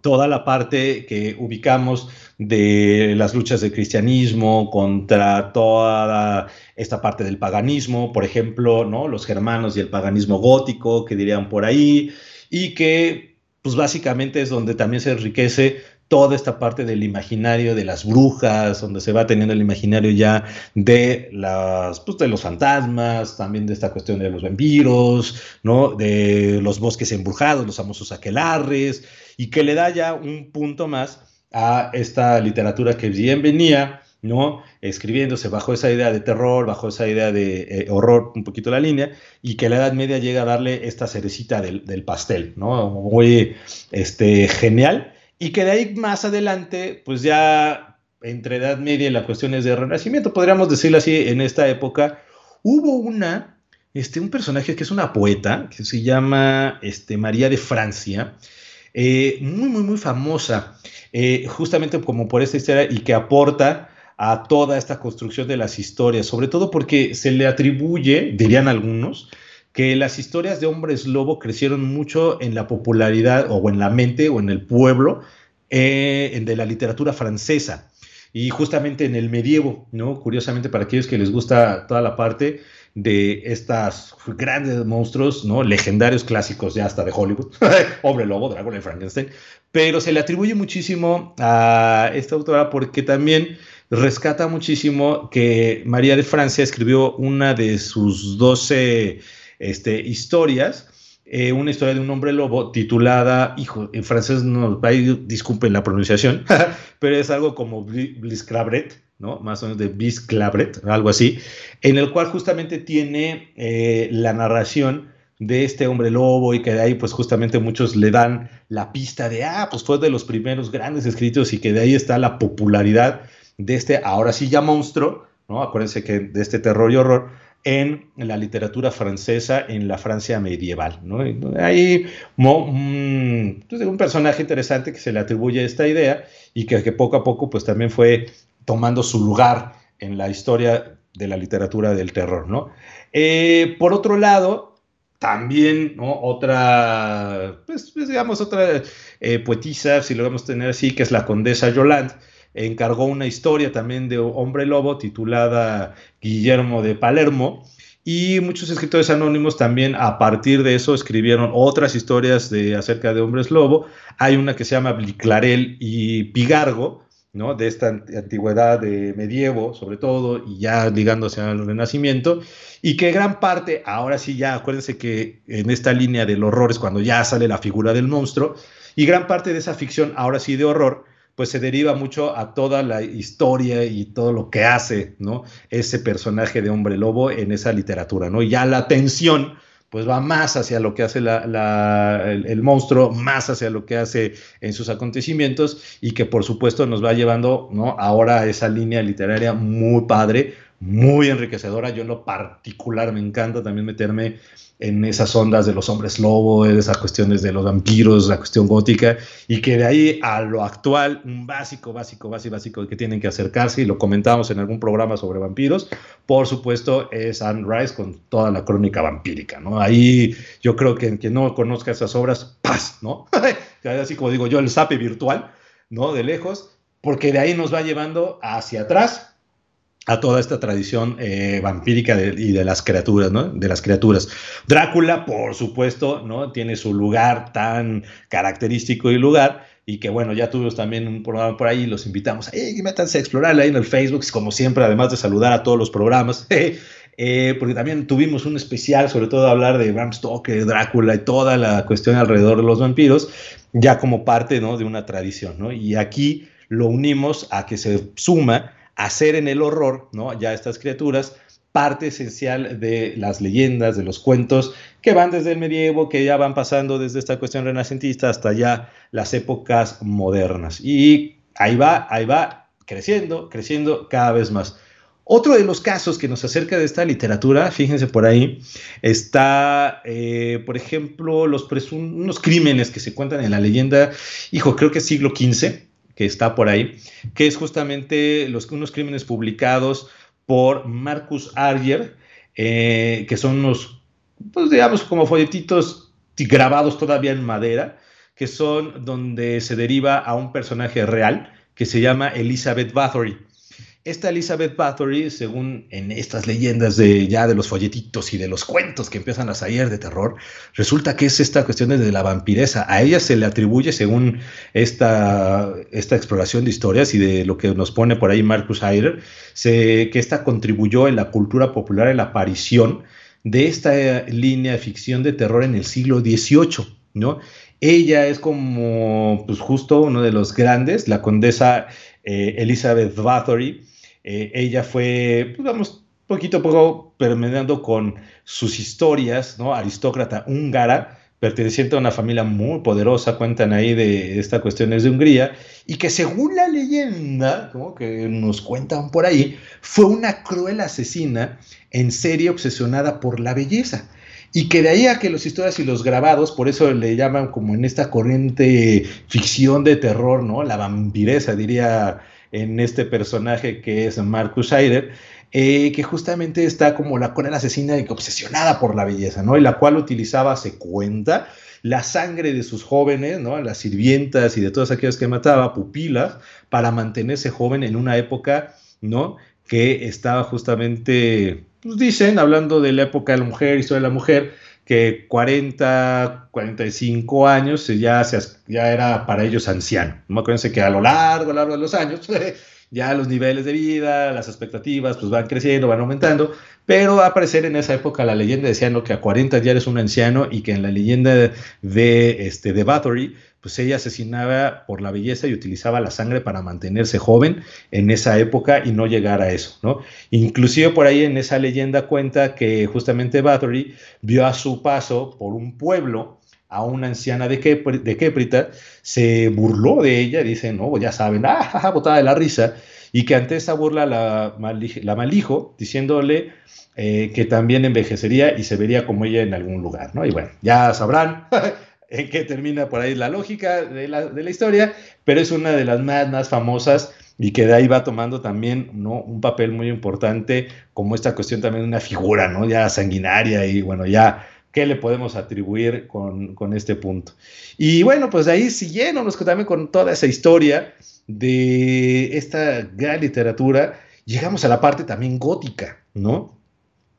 toda la parte que ubicamos de las luchas del cristianismo contra toda esta parte del paganismo, por ejemplo, ¿no? los germanos y el paganismo gótico, que dirían por ahí, y que pues básicamente es donde también se enriquece toda esta parte del imaginario de las brujas, donde se va teniendo el imaginario ya de, las, pues, de los fantasmas, también de esta cuestión de los vampiros, ¿no? de los bosques embrujados, los famosos aquelarres, y que le da ya un punto más a esta literatura que bien venía, ¿no? Escribiéndose bajo esa idea de terror, bajo esa idea de eh, horror, un poquito la línea, y que la Edad Media llega a darle esta cerecita del, pastel, ¿no? Muy este, genial y que de ahí más adelante, pues ya entre Edad Media y las cuestiones de Renacimiento, podríamos decirlo así, en esta época, hubo una, este, un personaje que es una poeta, que se llama este, María de Francia, eh, muy, muy, muy famosa, eh, justamente como por esta historia y que aporta a toda esta construcción de las historias, sobre todo porque se le atribuye, dirían algunos, que las historias de hombres lobo crecieron mucho en la popularidad o en la mente o en el pueblo eh, de la literatura francesa y justamente en el medievo, ¿no? Curiosamente para aquellos que les gusta toda la parte de estas grandes monstruos, ¿no? Legendarios clásicos ya hasta de Hollywood, Hombre Lobo, Drácula y Frankenstein, pero se le atribuye muchísimo a esta autora porque también rescata muchísimo que María de Francia escribió una de sus doce este, historias. Eh, una historia de un hombre lobo titulada, hijo, en francés no, disculpen la pronunciación, pero es algo como Blisclabret, ¿no? Más o menos de Blisclabret, algo así, en el cual justamente tiene eh, la narración de este hombre lobo y que de ahí pues justamente muchos le dan la pista de, ah, pues fue de los primeros grandes escritos y que de ahí está la popularidad de este, ahora sí ya monstruo, ¿no? Acuérdense que de este terror y horror, en la literatura francesa en la Francia medieval. ¿no? Hay un, pues, un personaje interesante que se le atribuye esta idea y que, poco a poco pues también fue tomando su lugar en la historia de la literatura del terror. ¿no? Eh, por otro lado, también otra, pues, pues, digamos, otra eh, poetisa, si lo vamos a tener así, que es la condesa Yolande, encargó una historia también de Hombre Lobo titulada Guillermo de Palermo. Y muchos escritores anónimos también a partir de eso escribieron otras historias de, acerca de hombres lobo. Hay una que se llama Bliclarel y Pigargo, ¿no? de esta antigüedad de medievo, sobre todo, y ya ligándose al Renacimiento, y que gran parte, ahora sí ya, acuérdense que en esta línea del horror es cuando ya sale la figura del monstruo, y gran parte de esa ficción, ahora sí de horror, pues se deriva mucho a toda la historia y todo lo que hace, ¿no? Ese personaje de hombre lobo en esa literatura, ¿no? Y ya la tensión, pues va más hacia lo que hace el, monstruo, más hacia lo que hace en sus acontecimientos y que por supuesto nos va llevando, ¿no? Ahora a esa línea literaria muy padre, muy enriquecedora. Yo en lo particular me encanta también meterme en esas ondas de los hombres lobo, de esas cuestiones de los vampiros, la cuestión gótica, y que de ahí a lo actual, un básico, básico, básico, básico que tienen que acercarse, y lo comentamos en algún programa sobre vampiros, por supuesto es Anne Rice con toda la crónica vampírica, ¿no? Ahí yo creo que en quien no conozca esas obras, paz, ¿no? Así como digo yo, el sape virtual, ¿no? De lejos, porque de ahí nos va llevando hacia atrás, a toda esta tradición eh, vampírica y de las criaturas, ¿no? De las criaturas. Drácula, por supuesto, ¿no? Tiene su lugar tan característico y lugar, y que bueno, ya tuvimos también un programa por ahí, los invitamos, hey, métanse a explorarla ahí en el Facebook, como siempre, además de saludar a todos los programas, eh, porque también tuvimos un especial, sobre todo hablar de Bram Stoker, Drácula y toda la cuestión alrededor de los vampiros, ya como parte, ¿no? De una tradición, ¿no? Y aquí lo unimos a que se suma hacer en el horror, ¿no? Ya estas criaturas parte esencial de las leyendas, de los cuentos que van desde el medievo, que ya van pasando desde esta cuestión renacentista hasta ya las épocas modernas. Y ahí va, ahí va, creciendo, creciendo cada vez más. Otro de los casos que nos acerca de esta literatura, fíjense por ahí, está, eh, por ejemplo, los unos crímenes que se cuentan en la leyenda, hijo, creo que siglo XV, que está por ahí, que es justamente unos crímenes publicados por Marcus Arger, eh, que son unos, pues digamos, como folletitos grabados todavía en madera, que son donde se deriva a un personaje real que se llama Elizabeth Bathory. Esta Elizabeth Bathory, según en estas leyendas de ya de los folletitos y de los cuentos que empiezan a salir de terror, resulta que es esta cuestión de la vampireza. A ella se le atribuye, según esta, esta exploración de historias y de lo que nos pone por ahí Marcus Heider, que esta contribuyó en la cultura popular en la aparición de esta línea de ficción de terror en el siglo XVIII, ¿no? Ella es como, pues justo uno de los grandes, la condesa eh, Elizabeth Bathory, eh, ella fue, pues, poquito a poco permeando con sus historias, ¿no? Aristócrata húngara, perteneciente a una familia muy poderosa, cuentan ahí de estas cuestiones de Hungría, y que según la leyenda, como que nos cuentan por ahí, fue una cruel asesina en serie obsesionada por la belleza. Y que de ahí a que los historias y los grabados, por eso le llaman como en esta corriente ficción de terror, ¿no? La vampireza, diría en este personaje que es Marcus Heider, eh, que justamente está como la la asesina obsesionada por la belleza, ¿no? Y la cual utilizaba, se cuenta, la sangre de sus jóvenes, ¿no? Las sirvientas y de todas aquellas que mataba, pupilas, para mantenerse joven en una época, ¿no? Que estaba justamente, pues dicen, hablando de la época de la mujer, historia de la mujer, que 40, 45 años ya, ya era para ellos anciano. No acuérdense que a lo largo, a lo largo de los años, ya los niveles de vida, las expectativas, pues van creciendo, van aumentando, pero va a aparecer en esa época la leyenda decían que a 40 ya eres un anciano y que en la leyenda de, este, de Bathory, pues ella asesinaba por la belleza y utilizaba la sangre para mantenerse joven en esa época y no llegar a eso, ¿no? Inclusive por ahí en esa leyenda cuenta que justamente Bathory vio a su paso por un pueblo a una anciana de, de Képrita, se burló de ella, dice, no, ya saben, ah, botada de la risa, y que ante esa burla la, la maldijo, diciéndole eh, que también envejecería y se vería como ella en algún lugar, ¿no? Y bueno, ya sabrán en qué termina por ahí la lógica de la, de la, historia, pero es una de las más, más famosas y que de ahí va tomando también ¿no? un papel muy importante como esta cuestión también de una figura, ¿no? Ya sanguinaria y bueno, ya qué le podemos atribuir con, con este punto. Y bueno, pues de ahí siguiéndonos también con toda esa historia de esta gran literatura, llegamos a la parte también gótica, ¿no?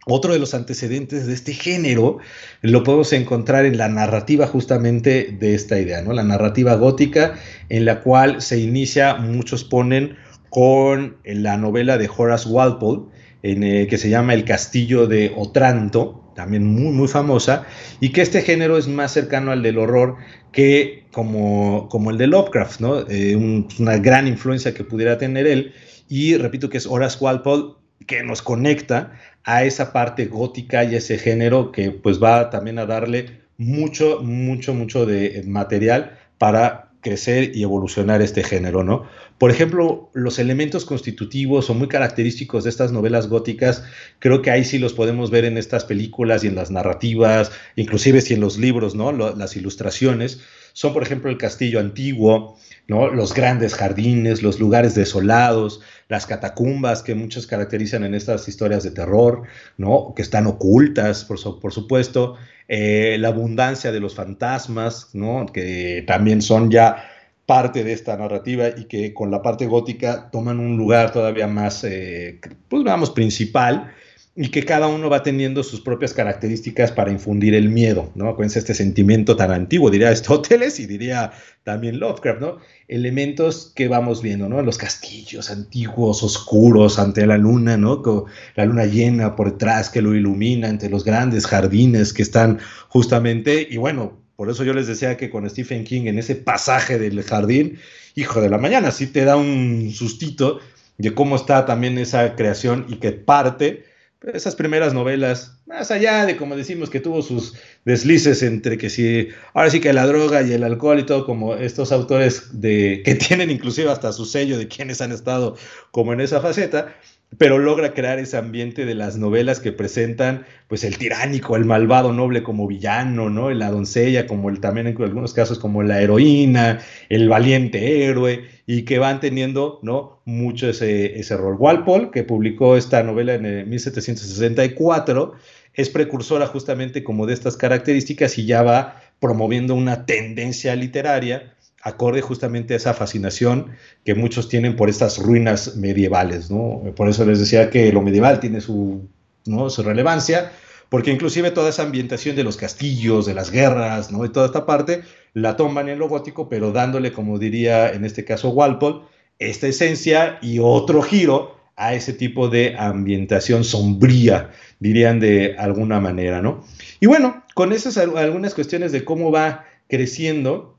Otro de los antecedentes de este género lo podemos encontrar en la narrativa justamente de esta idea, ¿no? La narrativa gótica en la cual se inicia, muchos ponen con la novela de Horace Walpole, en, que se llama El Castillo de Otranto, también muy, muy famosa, y que este género es más cercano al del horror que como, como el de Lovecraft, ¿no? Eh, una gran influencia que pudiera tener él, y repito que es Horace Walpole que nos conecta a esa parte gótica y ese género que pues va también a darle mucho, mucho, mucho de material para crecer y evolucionar este género, ¿no? Por ejemplo, los elementos constitutivos o muy característicos de estas novelas góticas, creo que ahí sí los podemos ver en estas películas y en las narrativas, inclusive si en los libros, ¿no? las ilustraciones, son por ejemplo el castillo antiguo, ¿no? Los grandes jardines, los lugares desolados, las catacumbas que muchos caracterizan en estas historias de terror, ¿no? Que están ocultas, por, supuesto, eh, la abundancia de los fantasmas, ¿no? Que también son ya parte de esta narrativa y que con la parte gótica toman un lugar todavía más, eh, pues digamos, principal y que cada uno va teniendo sus propias características para infundir el miedo, ¿no? Acuérdense este sentimiento tan antiguo, diría Aristóteles y diría también Lovecraft, ¿no? Elementos que vamos viendo, ¿no? Los castillos antiguos, oscuros, ante la luna, ¿no? Con la luna llena por detrás que lo ilumina, entre los grandes jardines que están justamente, y bueno, por eso yo les decía que con Stephen King en ese pasaje del jardín, hijo de la mañana, sí te da un sustito de cómo está también esa creación y que parte esas primeras novelas, más allá de como decimos que tuvo sus deslices entre que si, ahora sí que la droga y el alcohol y todo, como estos autores de, que tienen inclusive hasta su sello de quienes han estado como en esa faceta, pero logra crear ese ambiente de las novelas que presentan pues el tiránico, el malvado noble como villano, ¿no? La doncella como el también en algunos casos como la heroína, el valiente héroe y que van teniendo, ¿no? Mucho ese, ese rol. Walpole, que publicó esta novela en 1764, es precursora justamente como de estas características y ya va promoviendo una tendencia literaria acorde justamente a esa fascinación que muchos tienen por estas ruinas medievales, ¿no? Por eso les decía que lo medieval tiene su, ¿no? su relevancia, porque inclusive toda esa ambientación de los castillos, de las guerras, ¿no? Y toda esta parte la toman en lo gótico, pero dándole, como diría en este caso Walpole, esta esencia y otro giro a ese tipo de ambientación sombría, dirían de alguna manera, ¿no? Y bueno, con esas algunas cuestiones de cómo va creciendo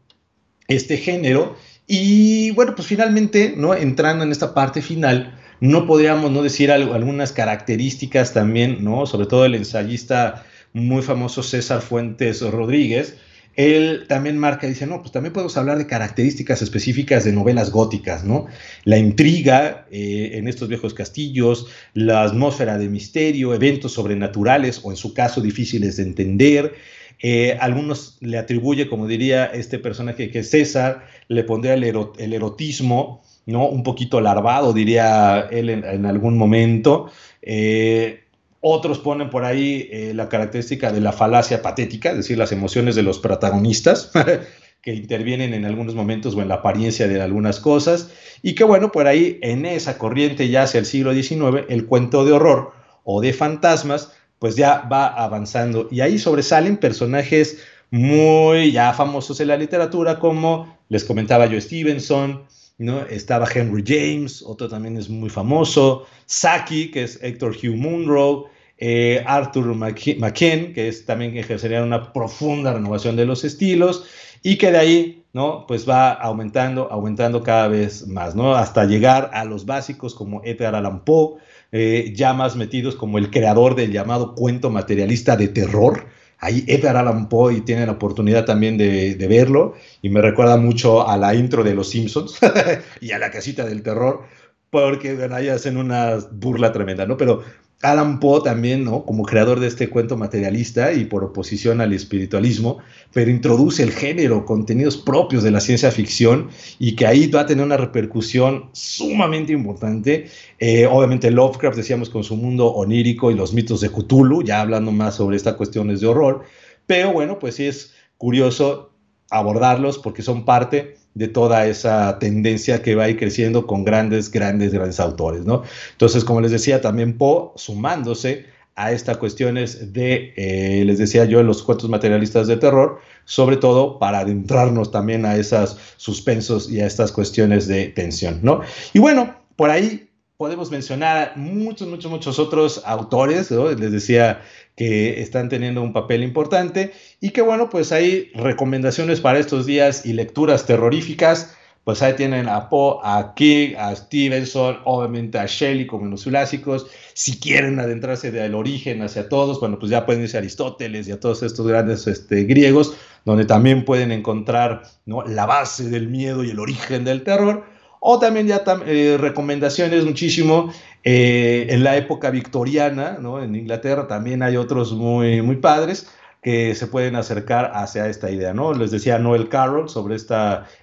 este género. Y bueno, pues finalmente, ¿no? Entrando en esta parte final, no podríamos no decir algunas características también, ¿no? Sobre todo el ensayista muy famoso César Fuentes Rodríguez, él también marca, dice, no, pues también podemos hablar de características específicas de novelas góticas, ¿no? La intriga eh, en estos viejos castillos, la atmósfera de misterio, eventos sobrenaturales o en su caso difíciles de entender, eh, algunos le atribuye, como diría este personaje que César, le pondría el, erotismo, ¿no? Un poquito larvado, diría él en, algún momento. Eh, otros ponen por ahí eh, la característica de la falacia patética, es decir, las emociones de los protagonistas, que intervienen en algunos momentos o en la apariencia de algunas cosas. Y que bueno, por ahí en esa corriente ya hacia el siglo XIX, el cuento de horror o de fantasmas pues ya va avanzando. Y ahí sobresalen personajes muy ya famosos en la literatura, como les comentaba yo Stevenson, ¿no? Estaba Henry James, otro también es muy famoso, Saki, que es Héctor Hugh Munro, eh, Arthur McKen, que es también ejercería una profunda renovación de los estilos, y que de ahí, ¿no? Pues va aumentando, aumentando cada vez más, ¿no? Hasta llegar a los básicos como Edgar Allan Poe, eh, ya más metidos como el creador del llamado cuento materialista de terror. Ahí Edgar Allan Poe y tienen la oportunidad también de, verlo y me recuerda mucho a la intro de Los Simpsons y a la casita del terror porque ahí hacen una burla tremenda, ¿no? Pero Alan Poe también, ¿no? Como creador de este cuento materialista y por oposición al espiritualismo, pero introduce el género, contenidos propios de la ciencia ficción y que ahí va a tener una repercusión sumamente importante. Eh, obviamente Lovecraft, decíamos, con su mundo onírico y los mitos de Cthulhu, ya hablando más sobre estas cuestiones de horror, pero bueno, pues sí es curioso abordarlos porque son parte de toda esa tendencia que va a ir creciendo con grandes, grandes, grandes autores, ¿no? Entonces, como les decía, también Poe sumándose a estas cuestiones de, eh, les decía yo, los cuentos materialistas de terror, sobre todo para adentrarnos también a esos suspensos y a estas cuestiones de tensión, ¿no? Y bueno, por ahí podemos mencionar muchos, muchos, muchos otros autores, les decía que están teniendo un papel importante y que bueno, pues hay recomendaciones para estos días y lecturas terroríficas, pues ahí tienen a Poe, a King, a Stevenson, obviamente a Shelley como en los clásicos, si quieren adentrarse del origen hacia todos, bueno, pues ya pueden irse a Aristóteles y a todos estos grandes este, griegos, donde también pueden encontrar ¿no? la base del miedo y el origen del terror, o también ya eh, recomendaciones muchísimo eh, en la época victoriana, ¿no? En Inglaterra también hay otros muy, muy padres que se pueden acercar hacia esta idea, ¿no? Les decía Noel Carroll sobre este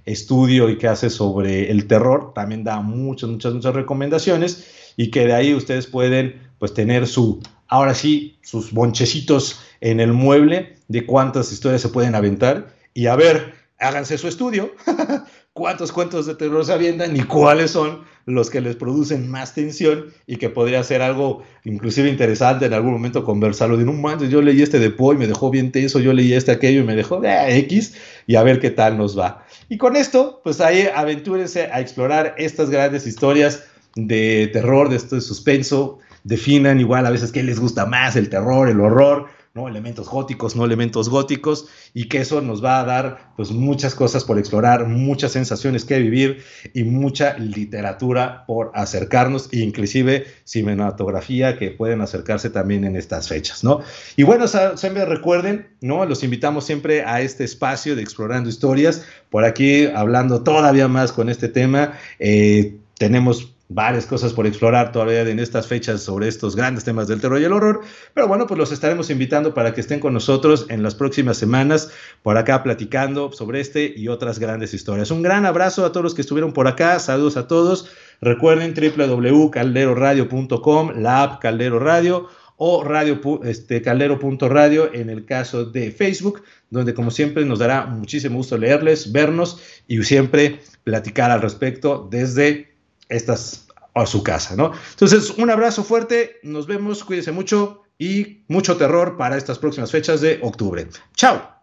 estudio y que hace sobre el terror, también da muchas, muchas, muchas recomendaciones y que de ahí ustedes pueden pues tener su, ahora sí, sus bonchecitos en el mueble de cuántas historias se pueden aventar y a ver, háganse su estudio cuántos cuentos de terror se avientan y cuáles son los que les producen más tensión y que podría ser algo inclusive interesante en algún momento conversarlo de un momento yo leí este de Poe y me dejó bien tenso, yo leí este aquello y me dejó de ah, X y a ver qué tal nos va. Y con esto, pues ahí aventúrense a explorar estas grandes historias de terror, de este suspenso, definan igual a veces qué les gusta más, el terror, el horror, ¿no? Elementos góticos, no elementos góticos, y que eso nos va a dar pues muchas cosas por explorar, muchas sensaciones que vivir y mucha literatura por acercarnos, e inclusive cinematografía que pueden acercarse también en estas fechas, ¿no? Y bueno, siempre recuerden, ¿no? Los invitamos siempre a este espacio de Explorando Historias, por aquí hablando todavía más con este tema. Eh, tenemos varias cosas por explorar todavía en estas fechas sobre estos grandes temas del terror y el horror, pero bueno, pues los estaremos invitando para que estén con nosotros en las próximas semanas por acá platicando sobre este y otras grandes historias. Un gran abrazo a todos los que estuvieron por acá, saludos a todos. Recuerden www.calderoradio.com, la app Caldero Radio o radio, este, caldero.radio en el caso de Facebook, donde como siempre nos dará muchísimo gusto leerles, vernos y siempre platicar al respecto desde estas a su casa, ¿no? Entonces, un abrazo fuerte, nos vemos, cuídense mucho y mucho terror para estas próximas fechas de octubre. Chao.